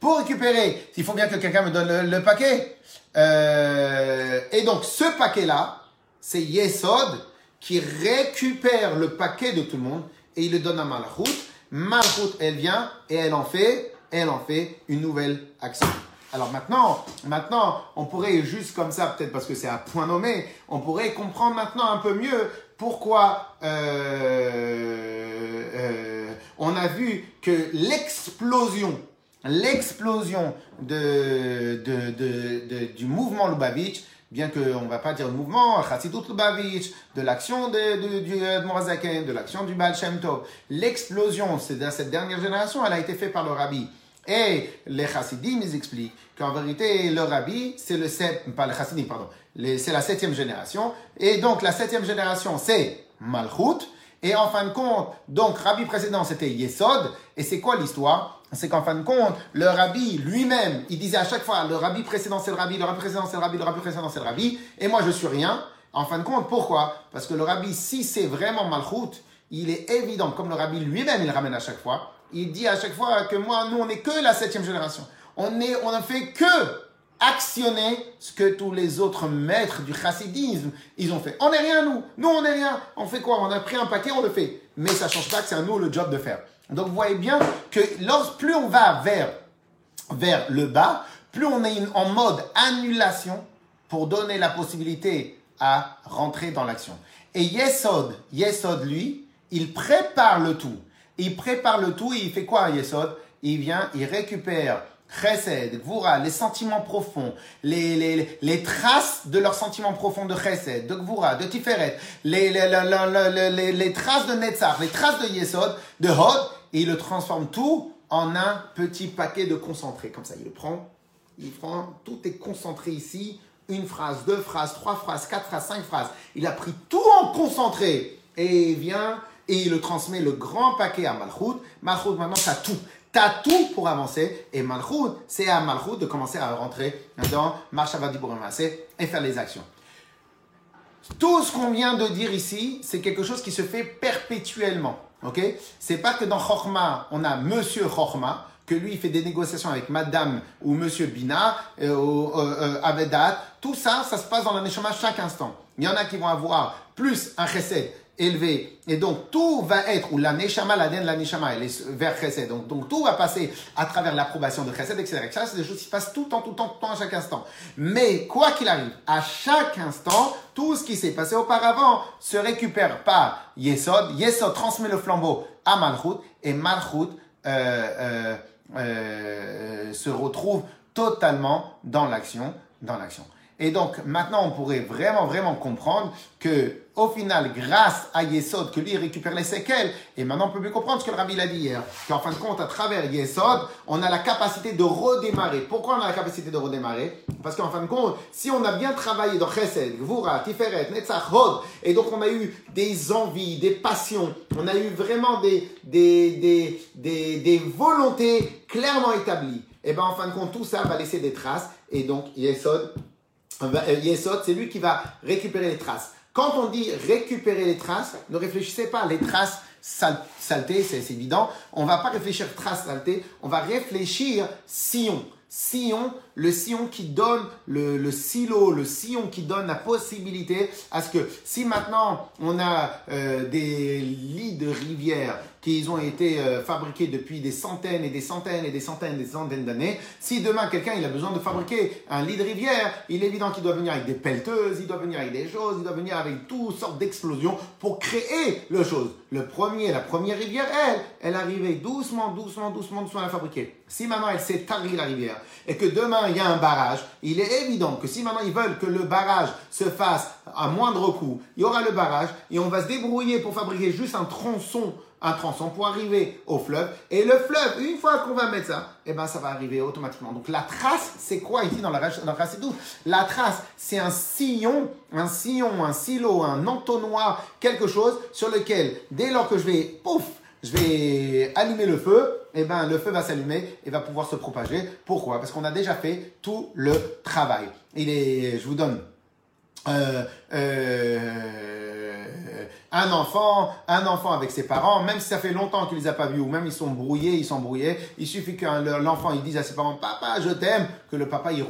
Pour récupérer, il faut bien que quelqu'un me donne le, paquet. Euh, et donc ce paquet-là, c'est Yesod qui récupère le paquet de tout le monde et il le donne à Malchut. Malchut, elle vient et elle en fait, elle en fait une nouvelle action. Alors maintenant, maintenant, on pourrait juste comme ça, peut-être parce que c'est un point nommé, on pourrait comprendre maintenant un peu mieux pourquoi euh, euh, on a vu que l'explosion, l'explosion de, de, de, du mouvement Lubavitch, bien qu'on ne va pas dire le mouvement, Chassidut Lubavitch, de l'action de, du Morazaken, de l'action du Baal l'explosion, c'est dans cette dernière génération, elle a été faite par le Rabbi. Et les chassidim, ils expliquent qu'en vérité, le rabbi, c'est le sept, pas les chassidim, pardon, c'est la septième génération. Et donc, la septième génération, c'est Malchut. Et en fin de compte, donc, rabbi précédent, c'était Yesod. Et c'est quoi l'histoire? C'est qu'en fin de compte, le rabbi lui-même, il disait à chaque fois, le rabbi précédent, c'est le rabbi, le rabbi précédent, c'est le rabbi, le rabbi précédent, c'est le rabbi. Et moi, je suis rien. En fin de compte, pourquoi? Parce que le rabbi, si c'est vraiment Malchut, il est évident, comme le rabbi lui-même, il ramène à chaque fois, il dit à chaque fois que moi, nous, on n'est que la septième génération. On est, on ne fait que actionner ce que tous les autres maîtres du chassidisme, ils ont fait. On n'est rien, nous. Nous, on n'est rien. On fait quoi? On a pris un paquet, on le fait. Mais ça change pas que c'est à nous le job de faire. Donc, vous voyez bien que lorsque, plus on va vers, vers le bas, plus on est en mode annulation pour donner la possibilité à rentrer dans l'action. Et Yesod, Yesod, lui, il prépare le tout. Il prépare le tout et il fait quoi, Yesod? Il vient, il récupère Chesed, Gvura, les sentiments profonds, les, les, les traces de leurs sentiments profonds de Chesed, de Gvura, de Tiferet, les, les, les, traces de Netzach, les traces de Yesod, de Hod, et il le transforme tout en un petit paquet de concentré. Comme ça, il le prend, il prend, tout est concentré ici, une phrase, deux phrases, trois phrases, quatre phrases, cinq phrases. Il a pris tout en concentré et il vient et il le transmet le grand paquet à Malchut. Malchut, maintenant, t'as tout. T'as tout pour avancer. Et Malchut, c'est à Malchut de commencer à rentrer dans Marchavadi et faire les actions. Tout ce qu'on vient de dire ici, c'est quelque chose qui se fait perpétuellement. Ok? C'est pas que dans Chorma, on a Monsieur Chorma, que lui, il fait des négociations avec Madame ou Monsieur Bina, euh, ou euh, Avedat. Tout ça, ça se passe dans la Neshama chaque instant. Il y en a qui vont avoir plus un chesed élevé. Et donc, tout va être, ou la neshama, la den, la neshama, elle est vers chesed. Donc, donc, tout va passer à travers l'approbation de chesed, etc. Ça, c'est des choses qui se passent tout le temps, tout le temps, tout le temps, à chaque instant. Mais, quoi qu'il arrive, à chaque instant, tout ce qui s'est passé auparavant se récupère par Yesod. Yesod transmet le flambeau à Malchut, et Malchut euh, euh, euh, se retrouve totalement dans l'action, dans l'action. Et donc maintenant, on pourrait vraiment, vraiment comprendre que au final, grâce à Yesod, que lui récupère les séquelles, et maintenant on peut mieux comprendre ce que le Rabbi l'a dit hier, qu'en fin de compte, à travers Yesod, on a la capacité de redémarrer. Pourquoi on a la capacité de redémarrer? Parce qu'en fin de compte, si on a bien travaillé dans Chesed, Gvura, Tiferet, Netzach, Hod, et donc on a eu des envies, des passions, on a eu vraiment des, des, des, des, des volontés clairement établies, et bien en fin de compte, tout ça va laisser des traces, et donc Yesod, Yesod, c'est lui qui va récupérer les traces. Quand on dit récupérer les traces, ne réfléchissez pas, les traces saleté, c'est évident. On va pas réfléchir traces saleté, on va réfléchir sillon. Sillon, le sillon qui donne le, silo, le sillon qui donne la possibilité à ce que si maintenant on a euh, des lits de rivières qui ont été euh, fabriqués depuis des centaines et des centaines et des centaines et des centaines d'années. Si demain quelqu'un il a besoin de fabriquer un lit de rivière, il est évident qu'il doit venir avec des pelleteuses, il doit venir avec des choses, il doit venir avec toutes sortes d'explosions pour créer le chose. Le premier, la première rivière, elle, elle arrivait doucement, doucement, doucement, doucement à la fabriquer. Si maintenant elle s'est tarie la rivière et que demain il y a un barrage, il est évident que si maintenant ils veulent que le barrage se fasse à moindre coût, il y aura le barrage et on va se débrouiller pour fabriquer juste un tronçon un tronçon pour arriver au fleuve. Et le fleuve, une fois qu'on va mettre ça, eh ben, ça va arriver automatiquement. Donc, la trace, c'est quoi ici dans la, dans la tout La trace, c'est un sillon, un sillon, un silo, un entonnoir, quelque chose sur lequel, dès lors que je vais, pouf, je vais allumer le feu, eh ben, le feu va s'allumer et va pouvoir se propager. Pourquoi? Parce qu'on a déjà fait tout le travail. Il est, je vous donne, euh, euh, un enfant, un enfant avec ses parents, même si ça fait longtemps qu'il les a pas vus ou même ils sont brouillés, ils sont brouillés, il suffit que l'enfant dise à ses parents papa je t'aime, que le papa il,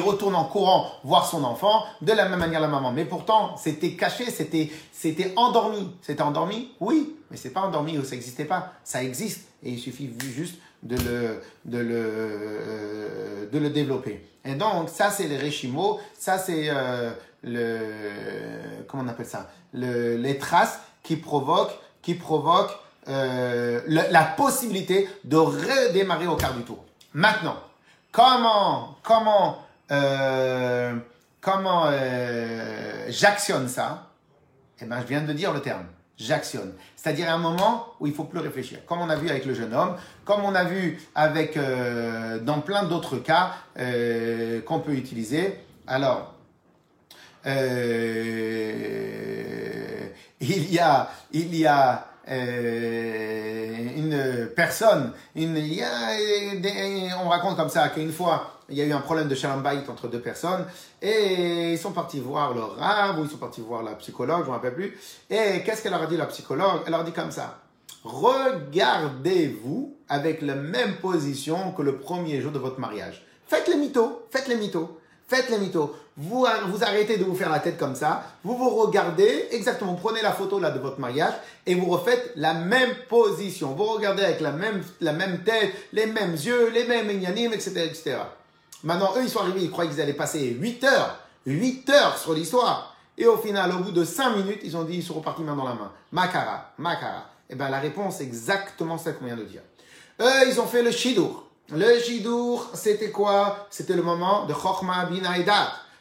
retourne en courant voir son enfant de la même manière la maman. Mais pourtant c'était caché, c'était c'était endormi, c'était endormi, oui, mais c'est pas endormi ou ça n'existait pas, ça existe et il suffit juste de le de le euh, de le développer. Et donc ça c'est les réchimaux, ça c'est euh, le comment on appelle ça? Le, les traces qui provoquent qui provoquent euh, la possibilité de redémarrer au quart du tour. Maintenant, comment comment comment j'actionne ça? Eh ben, je viens de dire le terme. J'actionne. C'est-à-dire un moment où il faut plus réfléchir. Comme on a vu avec le jeune homme, comme on a vu avec euh, dans plein d'autres cas euh, qu'on peut utiliser. Alors, euh, il y a, il y a euh, une personne, on raconte comme ça qu'une fois, il y a eu un problème de shalom entre deux personnes et ils sont partis voir le rab ou ils sont partis voir la psychologue, je ne me rappelle plus. Et qu'est-ce qu'elle leur a dit la psychologue? Elle leur a dit comme ça regardez-vous avec la même position que le premier jour de votre mariage. Faites les mythos, faites les mythos. Faites les mythos. Vous, vous arrêtez de vous faire la tête comme ça. Vous vous regardez exactement. Prenez la photo là de votre mariage et vous refaites la même position. Vous regardez avec la même, la même tête, les mêmes yeux, les mêmes ignanim, etc., etc. Maintenant, eux, ils sont arrivés, ils croyaient qu'ils allaient passer 8 heures, 8 heures sur l'histoire. Et au final, au bout de 5 minutes, ils ont dit, ils sont repartis main dans la main. Makara, makara. Eh bien, la réponse est exactement celle qu'on vient de dire. Eux, ils ont fait le shidur. Le shidur, c'était quoi? C'était le moment de Chokhmah bin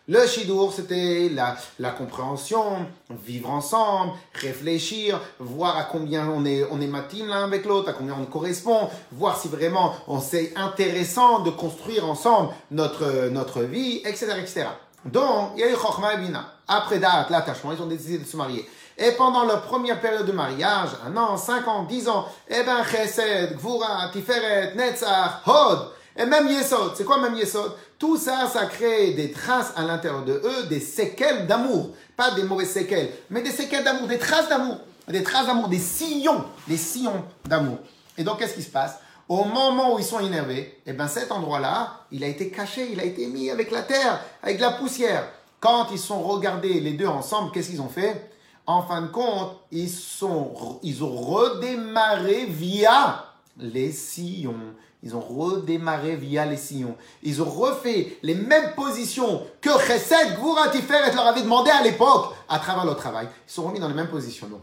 Le shidur, c'était la, compréhension, vivre ensemble, réfléchir, voir à combien on est, on matin l'un avec l'autre, à combien on correspond, voir si vraiment on c'est intéressant de construire ensemble notre, vie, etc., etc. Donc, il y a eu Chokhmah Bina. Après date, l'attachement, ils ont décidé de se marier. Et pendant la première période de mariage, un an, cinq ans, dix ans, eh ben, chesed, gvura, tiferet, netzach, hod, Et même Yesod, c'est quoi même Yesod? Tout ça, ça crée des traces à l'intérieur de eux, des séquelles d'amour. Pas des mauvaises séquelles, mais des séquelles d'amour, des traces d'amour. Des traces d'amour, des sillons, des sillons d'amour. Et donc, qu'est-ce qui se passe? Au moment où ils sont énervés, eh ben cet endroit-là, il a été caché, il a été mis avec la terre, avec la poussière. Quand ils sont regardés les deux ensemble, qu'est-ce qu'ils ont fait? En fin de compte, ils, sont, ils ont redémarré via les sillons. Ils ont redémarré via les sillons. Ils ont refait les mêmes positions que Chesed, Gvouratifer et leur avait demandé à l'époque à travers leur travail. Ils sont remis dans les mêmes positionnements.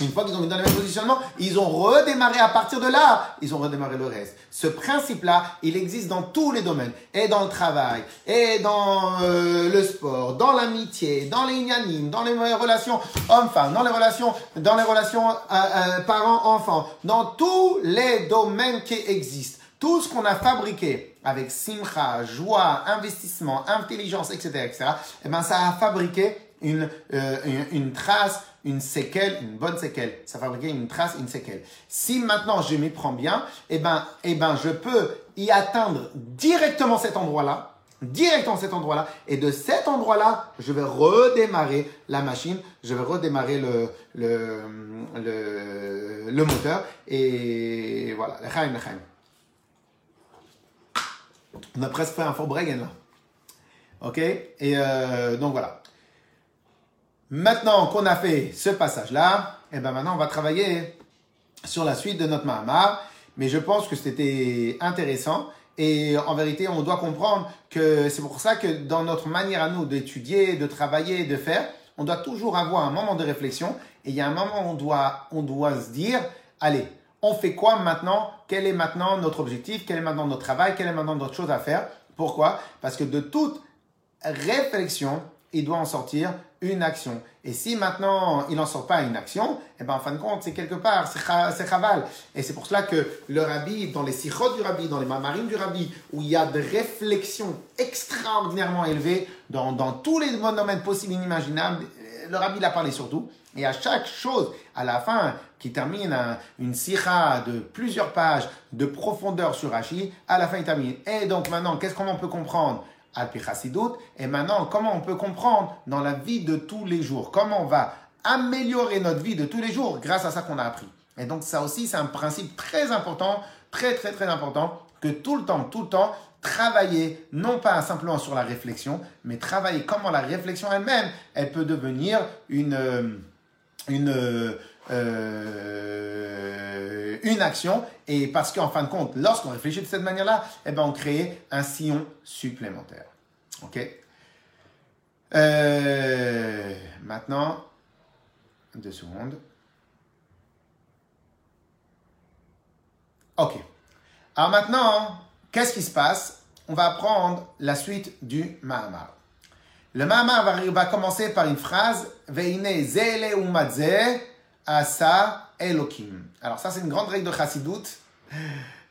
Une fois qu'ils ont mis dans le même positionnement, ils ont redémarré à partir de là, ils ont redémarré le reste. Ce principe-là, il existe dans tous les domaines, et dans le travail, et dans euh, le sport, dans l'amitié, dans les ignanim, dans les relations hommes-femmes, dans les relations, dans les relations euh, euh, parents-enfants, dans tous les domaines qui existent. Tout ce qu'on a fabriqué avec simcha, joie, investissement, intelligence, etc., etc., eh ben, ça a fabriqué une, une, une trace une séquelle, une bonne séquelle. Ça fabriquer une trace, une séquelle. Si maintenant je m'y prends bien, eh ben, eh ben, je peux y atteindre directement cet endroit-là, directement cet endroit-là, et de cet endroit-là, je vais redémarrer la machine, je vais redémarrer le, le, le, le moteur, et voilà, On a presque fait un fort Bregen là. Ok? Et euh, donc voilà. Maintenant qu'on a fait ce passage-là, et eh ben maintenant on va travailler sur la suite de notre Mahamar. Mais je pense que c'était intéressant. Et en vérité, on doit comprendre que c'est pour ça que dans notre manière à nous d'étudier, de travailler, de faire, on doit toujours avoir un moment de réflexion. Et il y a un moment où on doit, on doit se dire, allez, on fait quoi maintenant? Quel est maintenant notre objectif? Quel est maintenant notre travail? Quelle est maintenant notre chose à faire? Pourquoi? Parce que de toute réflexion, il doit en sortir une action. Et si maintenant il n'en sort pas une action, eh ben en fin de compte, c'est quelque part, c'est chaval. Et c'est pour cela que le rabbi, dans les sirotes du rabbi, dans les mamarines du rabbi, où il y a des réflexions extraordinairement élevées dans, dans tous les domaines possibles et inimaginables, le rabbi l'a parlé surtout. Et à chaque chose, à la fin, qui termine une sira de plusieurs pages de profondeur sur Rashi, à la fin il termine. Et donc maintenant, qu'est-ce qu'on peut comprendre? Et maintenant, comment on peut comprendre dans la vie de tous les jours? Comment on va améliorer notre vie de tous les jours grâce à ça qu'on a appris? Et donc ça aussi, c'est un principe très important, très très très important, que tout le temps, tout le temps, travailler non pas simplement sur la réflexion, mais travailler comment la réflexion elle-même, elle peut devenir une, euh, une, euh, une action. Et parce qu'en fin de compte, lorsqu'on réfléchit de cette manière-là, eh ben, on crée un sillon supplémentaire. OK? Euh, Maintenant, deux secondes. OK. Alors maintenant, qu'est-ce qui se passe? On va prendre la suite du Mahamar. Le Mahamar va, commencer par une phrase Veine zele asa elokim. Alors ça, c'est une grande règle de Chassidut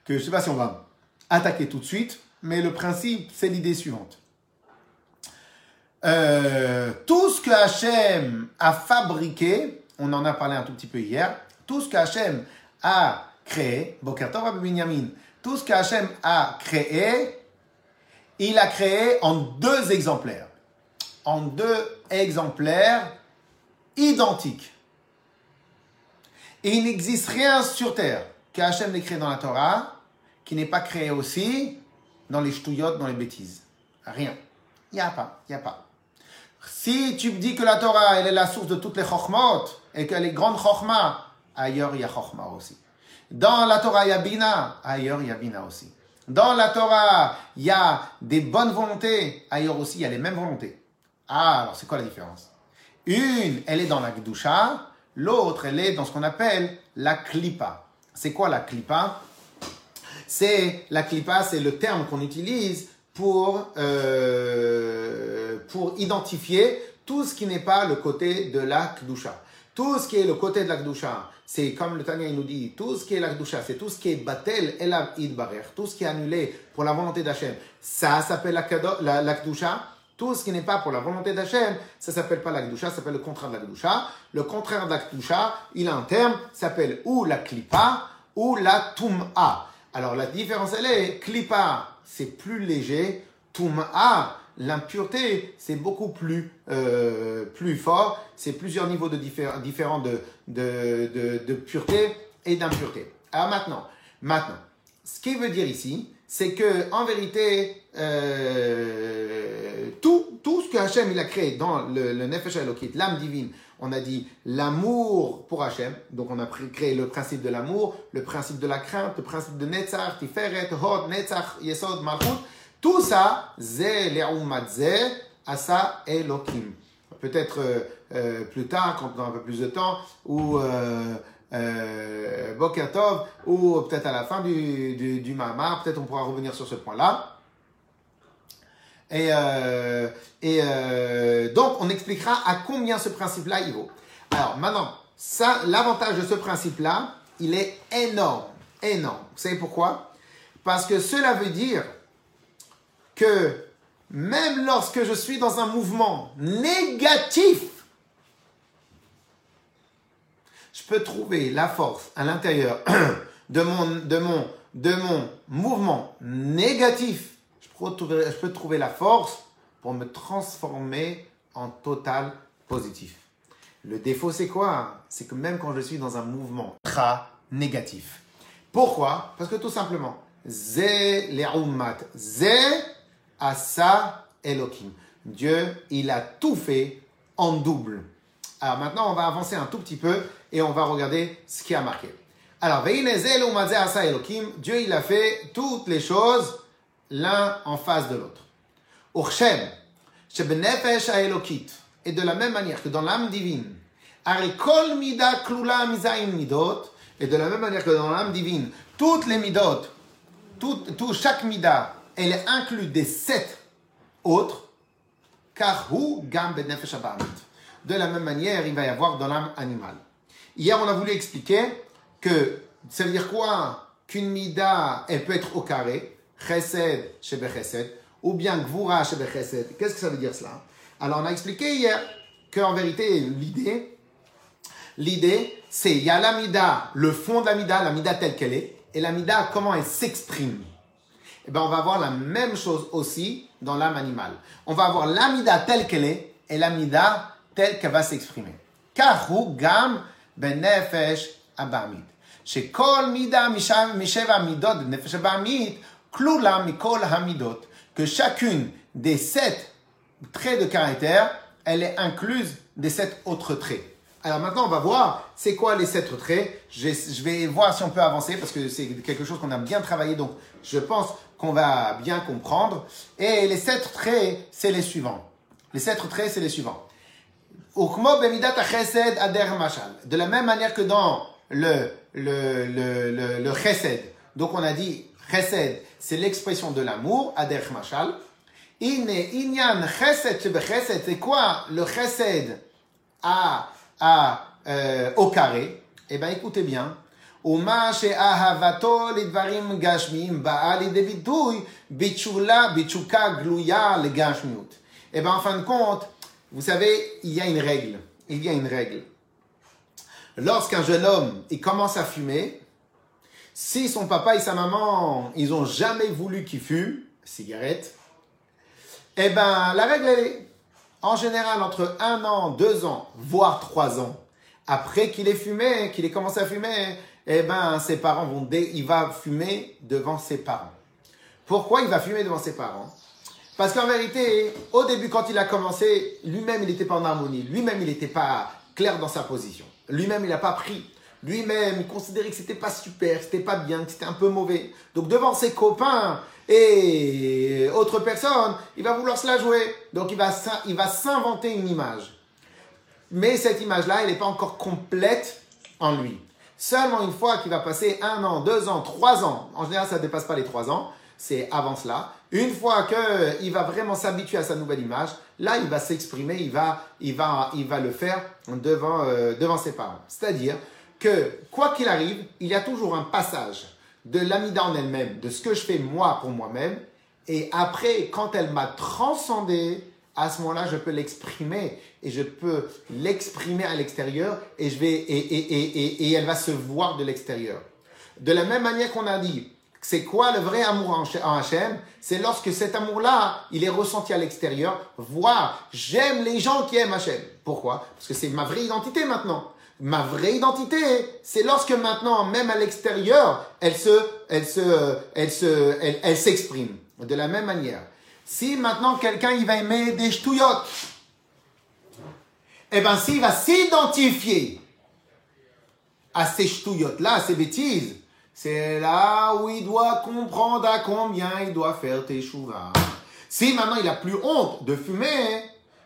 que je ne sais pas si on va attaquer tout de suite, mais le principe, c'est l'idée suivante. Euh, tout ce que Hachem a fabriqué, on en a parlé un tout petit peu hier, tout ce que Hachem a créé, tout ce que Hachem a créé, il a créé en deux exemplaires en deux exemplaires identiques. Et il n'existe rien sur terre qu'Hachem n'ait créé dans la Torah qui n'est pas créé aussi dans les ch'touillottes, dans les bêtises. Rien. Il n'y a pas. Il n'y a pas. Si tu me dis que la Torah, elle est la source de toutes les chokhmot et qu'elle est grande chokhma, ailleurs il y a aussi. Dans la Torah, il y a bina, ailleurs il y a bina aussi. Dans la Torah, il y a des bonnes volontés, ailleurs aussi il y a les mêmes volontés. Ah, alors c'est quoi la différence? Une, elle est dans la Gdusha, l'autre, elle est dans ce qu'on appelle la Klipa. C'est quoi la Klipa C'est la Klipa, c'est le terme qu'on utilise pour, euh, pour identifier tout ce qui n'est pas le côté de la Kdusha. Tout ce qui est le côté de la Kdusha, c'est comme le Tanya nous dit, tout ce qui est la Kdusha, c'est tout ce qui est Batel Elav Idbarer, tout ce qui est annulé pour la volonté d'Hachem. Ça s'appelle la, la, la Kdusha. Tout ce qui n'est pas pour la volonté d'Hachem, ça s'appelle pas la Gdusha, ça s'appelle le contraire de la Gdusha. Le contraire de la Gdusha, il a un terme, s'appelle ou la Klipa ou la Tum'a. Alors la différence, elle est, Klippa, c'est plus léger, Tum'a, l'impureté, c'est beaucoup plus, euh, fort, c'est plusieurs niveaux de différents de, pureté et d'impureté. Alors maintenant, maintenant, ce qu'il veut dire ici, c'est que en vérité, euh, tout, tout ce que Hachem il a créé dans le, le Nefesh Elokit, l'âme divine, on a dit l'amour pour Hachem, donc on a créé le principe de l'amour, le principe de la crainte, le principe de Netzach, Tiferet, Hod, Netzach, Yesod, Malchut, tout ça, Ze, Le'umat Ze, Asa, Elokim. Peut-être euh, euh, plus tard, quand on a un peu plus de temps, euh, euh, ou peut-être à la fin du, du, du peut-être on pourra revenir sur ce point-là. Et, euh, et euh, donc, on expliquera à combien ce principe-là il vaut. Alors, maintenant, ça, l'avantage de ce principe-là, il est énorme, énorme. Vous savez pourquoi? Parce que cela veut dire que même lorsque je suis dans un mouvement négatif, je peux trouver la force à l'intérieur de mon, de, mon, de mon mouvement négatif. Je peux, trouver, je peux trouver la force pour me transformer en total positif. Le défaut, c'est quoi? C'est que même quand je suis dans un mouvement très négatif. Pourquoi? Parce que tout simplement, Zé Zé asa Elohim. Dieu, il a tout fait en double. Alors maintenant, on va avancer un tout petit peu et on va regarder ce qui a marqué. Alors, Dieu, il a fait toutes les choses l'un en face de l'autre. Et de la même manière que dans l'âme divine, et de la même manière que dans l'âme divine, toutes les midot, tout, tout, chaque mida, elle est inclue des sept autres, car gam De la même manière, il va y avoir dans l'âme animale. Hier, on a voulu expliquer que ça veut dire quoi Qu'une mida, elle peut être au carré, chesed shebe chesed, ou bien gvura shebe chesed. Qu'est-ce que ça veut dire cela? Alors, on a expliqué hier qu'en vérité, l'idée, l'idée, c'est il y a la mida, le fond de la mida, la mida telle qu'elle est, et la mida, comment elle s'exprime. Eh bien, on va avoir la même chose aussi dans l'âme animale. On va avoir l'amida telle qu'elle est et l'amida telle qu'elle va s'exprimer. Car gam benefesh abamid. שכל מידה משבע המידות בנפש הבעמית כלולה מכל המידות, que chacune des sept traits de caractère, elle est incluse des sept autres traits. Alors maintenant, on va voir c'est quoi les sept traits. Je, je vais voir si on peut avancer parce que c'est quelque chose qu'on a bien travaillé, donc je pense qu'on va bien comprendre. Et les sept traits, c'est les suivants. Les sept traits, c'est les suivants. De la même manière que dans le, le, le, le, chesed. Donc on a dit chesed, c'est l'expression de l'amour, ader mashal. Inyan chesed chesed, c'est quoi le chesed à, à, euh, au carré Eh bien écoutez bien. ומה שאהבתו לדברים גשמיים באה לידי ביטוי בתשולה, בתשוקה גלויה לגשמיות. Eh bien, en fin de compte, vous savez, il y a une règle. Il y a une règle. Lorsqu'un jeune homme il commence à fumer, si son papa et sa maman, ils ont jamais voulu qu'il fume, cigarette, eh ben, la règle est, en général, entre un an, deux ans, voire trois ans, après qu'il ait fumé, qu'il ait commencé à fumer, eh ben, ses parents vont, il va fumer devant ses parents. Pourquoi il va fumer devant ses parents? Parce qu'en vérité, au début, quand il a commencé, lui-même, il n'était pas en harmonie. Lui-même, il n'était pas clair dans sa position. Lui-même, il n'a pas pris. Lui-même, il considérait que c'était pas super, que c'était pas bien, que c'était un peu mauvais. Donc, devant ses copains et autres personnes, il va vouloir se la jouer. Donc, il va, il va s'inventer une image. Mais cette image-là, elle n'est pas encore complète en lui. Seulement une fois qu'il va passer un an, deux ans, trois ans, en général, ça ne dépasse pas les trois ans, c'est avant cela, une fois qu'il va vraiment s'habituer à sa nouvelle image, là, il va s'exprimer, il va, il, va, il va le faire devant, euh, devant ses parents. C'est-à-dire que, quoi qu'il arrive, il y a toujours un passage de l'amida en elle-même, de ce que je fais moi pour moi-même, et après, quand elle m'a transcendé, à ce moment-là, je peux l'exprimer et je peux l'exprimer à l'extérieur et je vais et, et, et, et, elle va se voir de l'extérieur. De la même manière qu'on a dit C'est quoi le vrai amour en Hachem C'est lorsque cet amour-là, il est ressenti à l'extérieur, voire j'aime les gens qui aiment Hachem. Pourquoi? Parce que c'est ma vraie identité maintenant. Ma vraie identité, c'est lorsque maintenant, même à l'extérieur, elle se, elle se, elle se, elle, s'exprime. De la même manière. Si maintenant quelqu'un il va aimer des ch'touillottes, eh bien s'il va s'identifier à ces ch'touillottes-là, à ces bêtises, c'est là où il doit comprendre à combien il doit faire tes chouvas. Si maintenant il a plus honte de fumer,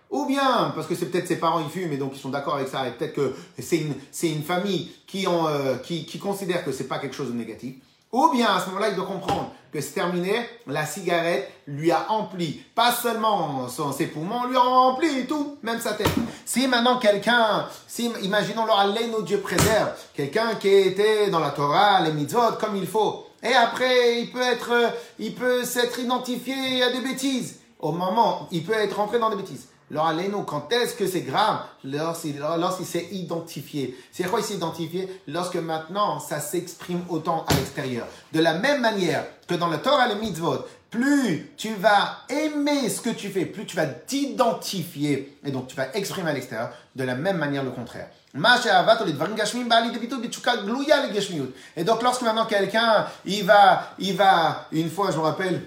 ou bien parce que c'est peut-être ses parents ils fument et donc ils sont d'accord avec ça, et peut-être que c'est une, une famille euh, qui, qui considère que c'est pas quelque chose de négatif. Ou bien à ce moment-là, il doit comprendre que c'est terminé, la cigarette lui a empli, pas seulement son, ses poumons, lui a empli tout, même sa tête. Si maintenant quelqu'un, si, imaginons-le, nos Dieu préserve, quelqu'un qui était dans la Torah, les mitzvot, comme il faut, et après, il peut être, il peut s'être identifié à des bêtises. Au moment, il peut être rentré dans des bêtises. Quand est-ce que c'est grave? Lorsqu'il s'est identifié. C'est quoi il s'est identifié? Lorsque maintenant, ça s'exprime autant à l'extérieur. De la même manière que dans le Torah et le mitzvot, plus tu vas aimer ce que tu fais, plus tu vas t'identifier, et donc tu vas exprimer à l'extérieur, de la même manière le contraire. Et donc lorsque maintenant quelqu'un, il va, il va, une fois je me rappelle,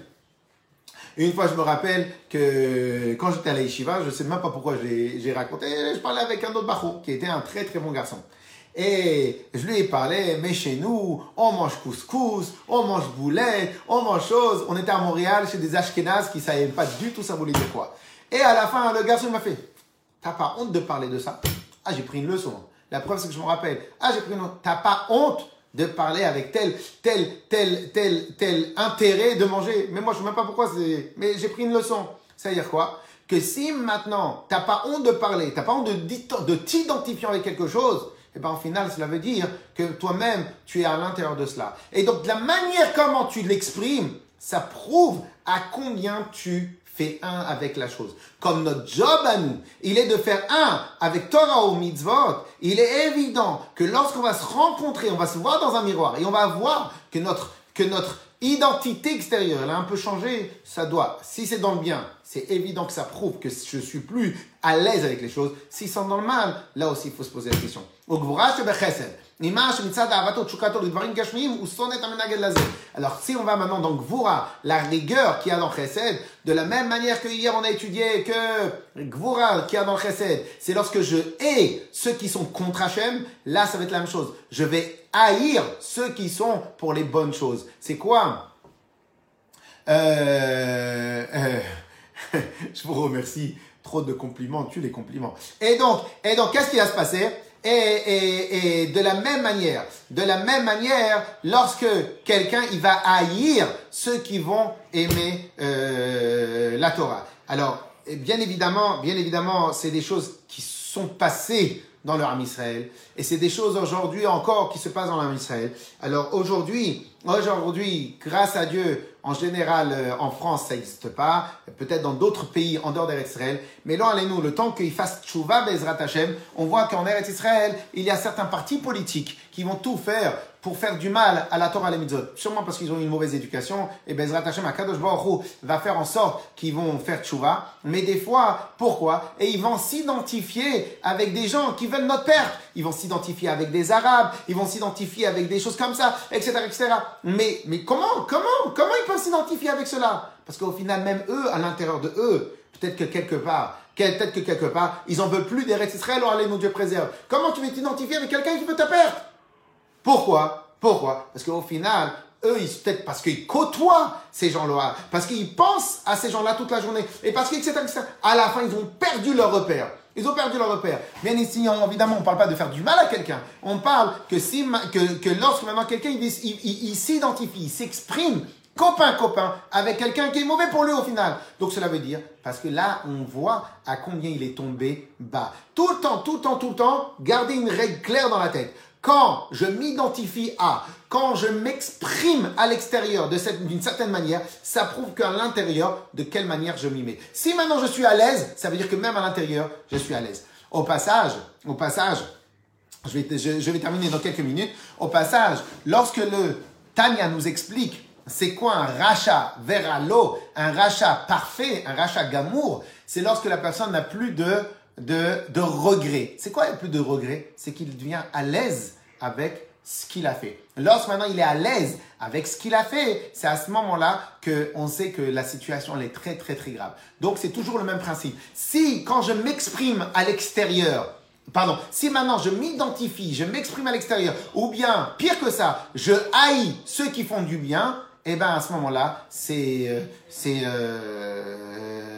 une fois, je me rappelle que quand j'étais à la je ne sais même pas pourquoi j'ai raconté, je parlais avec un autre bachou qui était un très très bon garçon. Et je lui ai parlé, mais chez nous, on mange couscous, on mange boulettes, on mange choses. On était à Montréal chez des Ashkenazes qui ne savaient pas du tout dire quoi. Et à la fin, le garçon m'a fait, t'as pas honte de parler de ça? Ah, j'ai pris une leçon. La preuve, c'est que je me rappelle. Ah, j'ai pris une leçon. T'as pas honte de parler avec tel, tel, tel, tel, tel intérêt de manger. Mais moi, je ne sais même pas pourquoi c'est. Mais j'ai pris une leçon. Ça veut dire quoi? Que si maintenant, tu n'as pas honte de parler, tu n'as pas honte de, de t'identifier avec quelque chose, et eh bien, en final, cela veut dire que toi-même, tu es à l'intérieur de cela. Et donc, la manière comment tu l'exprimes, ça prouve à combien tu fait un avec la chose. Comme notre job à nous, il est de faire un avec Torah ou mitzvot, il est évident que lorsqu'on va se rencontrer, on va se voir dans un miroir et on va voir que notre, que notre identité extérieure, elle a un peu changé, ça doit, si c'est dans le bien, c'est évident que ça prouve que je suis plus à l'aise avec les choses. Si c'est dans le mal, là aussi, il faut se poser la question. Alors, si on va maintenant dans Gvura, la rigueur qu'il y a dans Chesed, de la même manière que hier on a étudié que Gvura qu'il y a dans Chesed, c'est lorsque je hais ceux qui sont contre Hachem, là ça va être la même chose. Je vais haïr ceux qui sont pour les bonnes choses. C'est quoi? Euh, euh, Je vous remercie. Trop de compliments, tu les compliments. Et donc, et donc, qu'est-ce qui va se passer? Et, et, et, de la même manière, de la même manière, lorsque quelqu'un il va haïr ceux qui vont aimer euh, la Torah. Alors, bien évidemment, bien évidemment, c'est des choses qui sont passées dans le Israël. Et c'est des choses aujourd'hui encore qui se passent dans le Israël. Alors aujourd'hui, aujourd'hui, grâce à Dieu, en général, euh, en France, ça n'existe pas. Peut-être dans d'autres pays en dehors d'Eretz Israël. Mais là, allez-nous, le temps qu'il fasse tchouva Bezrat Hashem, on voit qu'en Eretz Israël, il y a certains partis politiques qui vont tout faire pour faire du mal à la Torah et les mitzvot. Sûrement parce qu'ils ont une mauvaise éducation. Et Bezrat Hashem, Akadosh Baruch va faire en sorte qu'ils vont faire tchouva. Mais des fois, pourquoi? Et ils vont s'identifier avec des gens qui veulent notre perte. Ils vont s'identifier avec des Arabes. Ils vont s'identifier avec des choses comme ça, etc., etc. Mais, mais comment, comment, comment ils peuvent s'identifier avec cela? Parce qu'au final, même eux, à l'intérieur de eux, peut-être que quelque part, peut-être que quelque part, ils en veulent plus des Israël, alors allez, mon Dieu préserve. Comment tu veux t'identifier avec quelqu'un qui veut ta perte Pourquoi? Pourquoi? Parce qu'au final, eux, ils, peut-être parce qu'ils côtoient ces gens-là, parce qu'ils pensent à ces gens-là toute la journée, et parce qu'à à la fin, ils ont perdu leur repère. Ils ont perdu leur repère. Bien ici, évidemment, on ne parle pas de faire du mal à quelqu'un. On parle que, si, que, que lorsque maintenant quelqu'un il, il s'identifie, il s'exprime copain copain avec quelqu'un qui est mauvais pour lui au final. Donc cela veut dire parce que là on voit à combien il est tombé bas. Tout le temps, tout le temps, tout le temps, gardez une règle claire dans la tête. Quand je m'identifie à, quand je m'exprime à l'extérieur d'une certaine manière, ça prouve qu'à l'intérieur, de quelle manière je m'y mets. Si maintenant je suis à l'aise, ça veut dire que même à l'intérieur, je suis à l'aise. Au passage, au passage, je vais, je vais terminer dans quelques minutes. Au passage, lorsque le Tanya nous explique c'est quoi un rachat vers l'eau Un rachat parfait, un rachat gamour, c'est lorsque la personne n'a plus de, de, de regret. C'est quoi plus de regret C'est qu'il devient à l'aise avec ce qu'il a fait. Lorsque maintenant il est à l'aise avec ce qu'il a fait, c'est à ce moment-là qu'on sait que la situation est très très très grave. Donc c'est toujours le même principe. Si quand je m'exprime à l'extérieur, pardon, si maintenant je m'identifie, je m'exprime à l'extérieur, ou bien pire que ça, je haïs ceux qui font du bien, eh bien à ce moment-là, c'est euh, c'est euh,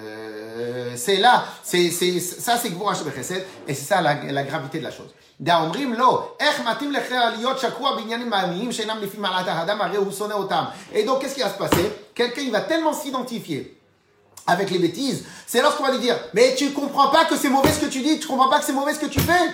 c'est là, c'est c'est ça c'est Gvura Chesed et c'est ça la, la gravité de la chose. דאומרים לו, איך מתאים לך להיות שקוע בעניינים מעניינים שאינם לפי מעלת האדם, הרי הוא שונא אותם. Et donc, qu'est-ce qui va se passer Quelqu'un, il va tellement s'identifier avec les bêtises, c'est lorsqu'on va lui dire, mais tu comprends pas que c'est mauvais ce que tu dis, tu comprends pas que c'est mauvais ce que tu fais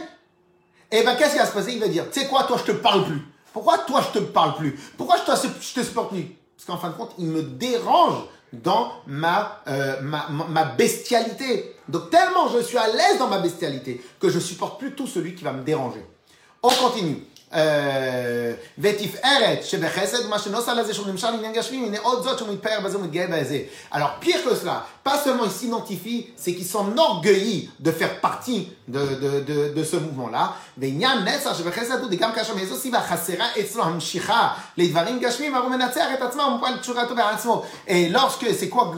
Et ben, qu'est-ce qui va se passer Il va dire, tu sais quoi, toi, je te parle plus. Pourquoi toi, je te parle plus Pourquoi je te, je te supporte plus Parce qu'en fin de compte, il me dérange dans euh, ma, ma, ma, bestialité. Donc tellement je suis à l'aise dans ma bestialité que je supporte plus tout celui qui va me déranger. On continue. Alors pire que cela, pas seulement il s'identifie, c'est qu'il s'enorgueillit de faire partie de, de, de, de ce mouvement-là. Et lorsque, c'est quoi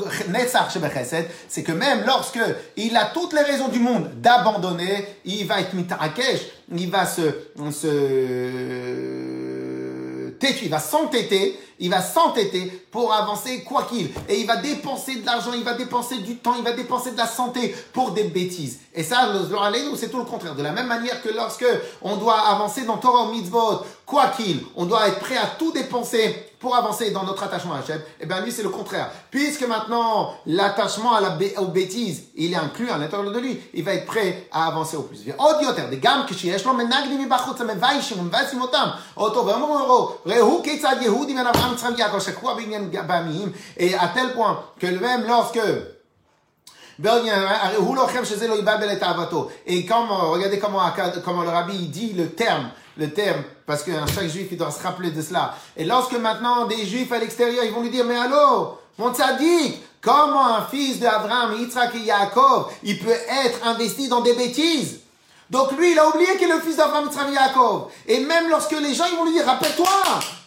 C'est que même lorsque il a toutes les raisons du monde d'abandonner, il va être mitarakesh, il va se, se têter, il va s'entêter, il va s'entêter pour avancer quoi qu'il. Et il va dépenser de l'argent, il va dépenser du temps, il va dépenser de la santé pour des bêtises. Et ça, c'est tout le contraire. De la même manière que lorsque on doit avancer dans Torah Mitzvot, quoi qu'il, on doit être prêt à tout dépenser pour avancer dans notre attachement à Hachem, eh bien lui c'est le contraire. Puisque maintenant l'attachement à la aux bêtises, il est inclus à l'intérieur de lui, il va être prêt à avancer au plus. Et à tel point que même lorsque ben, et comme, euh, regardez comment, comment le rabbi dit le terme, le terme, parce que chaque juif il doit se rappeler de cela. Et lorsque maintenant des juifs à l'extérieur, ils vont lui dire, mais allô, mon tzaddik, comment un fils de Abraham, Yitzhak et Yaakov, il peut être investi dans des bêtises? Donc lui, il a oublié qu'il est le fils d'Abraham, Yitzhak Yaakov. Et même lorsque les gens ils vont lui dire, rappelle-toi,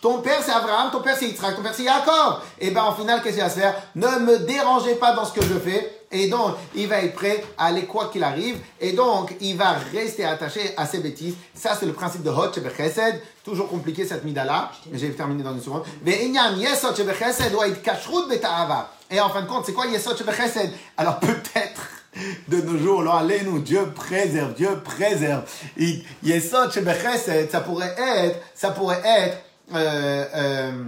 ton père c'est Abraham, ton père c'est Yitzhak, ton père c'est Yaakov. Et ben en final, qu'est-ce qu'il va se faire? Ne me dérangez pas dans ce que je fais. Et donc, il va être prêt à aller quoi qu'il arrive. Et donc, il va rester attaché à ses bêtises. Ça, c'est le principe de Hot Chesed. Toujours compliqué cette mida-là. Mais j'ai terminé dans une seconde. Et en fin de compte, c'est quoi Yesot Chesed Alors peut-être de nos jours, là, allez-nous, Dieu préserve, Dieu préserve. Ça pourrait être, ça pourrait être, euh, euh,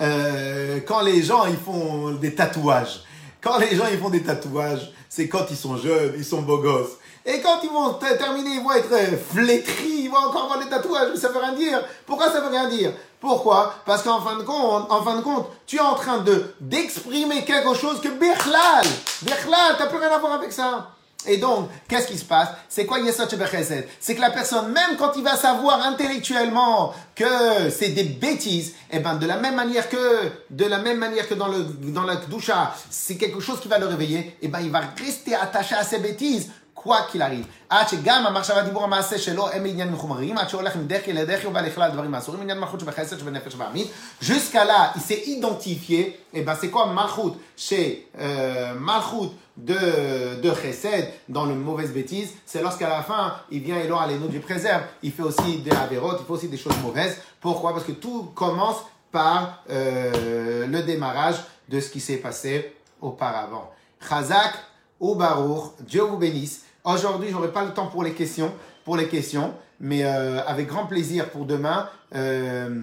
euh, quand les gens ils font des tatouages. Quand les gens ils font des tatouages, c'est quand ils sont jeunes, ils sont beaux gosses. Et quand ils vont terminer, ils vont être flétris, ils vont encore avoir des tatouages, mais ça veut rien dire. Pourquoi ça veut rien dire? Pourquoi? Parce qu'en fin de compte, en fin de compte, tu es en train de d'exprimer quelque chose que Birlal, Birlal, t'as plus rien à voir avec ça. Et donc, qu'est-ce qui se passe C'est quoi Yesod C'est que la personne, même quand il va savoir intellectuellement que c'est des bêtises, et eh ben de la même manière que de la même manière que dans le dans la doucha, c'est quelque chose qui va le réveiller, et eh ben il va rester attaché à ces bêtises quoi qu'il arrive. עד שגם המחשבה, דיבור, המעשה שלו הם עניין מחומרים, עד שהולך מדחי לדחי ובא לכלל דברים האסורים, עניין מלכות שבחסד שבנפש בעמית. Jusqu'à là, il s'est identifié, et ben de, de chesed dans le mauvaise bêtise, c'est lorsqu'à la fin, il vient et là, les du préserve, il fait aussi des avérotes, il fait aussi des choses mauvaises. Pourquoi? Parce que tout commence par euh, le démarrage de ce qui s'est passé auparavant. Chazak ou Baruch, Dieu vous bénisse. Aujourd'hui, j'aurai pas le temps pour les questions, pour les questions, mais euh, avec grand plaisir pour demain. Euh,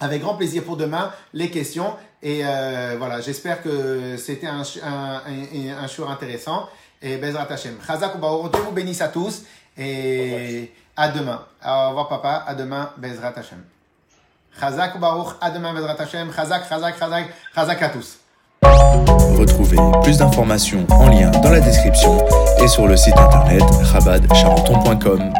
avec grand plaisir pour demain les questions et euh, voilà j'espère que c'était un, un, un, un intéressant. Et Bezrat Hashem. Chazak ou Dieu vous bénisse à tous. Et à demain. Au revoir papa. À demain Bezrat Hashem. Chazak ou à demain Bezrat Hashem. Chazak Chazak Chazak. Chazak à tous. Retrouvez plus d'informations en lien dans la description et sur le site internet rabadcharenton.com.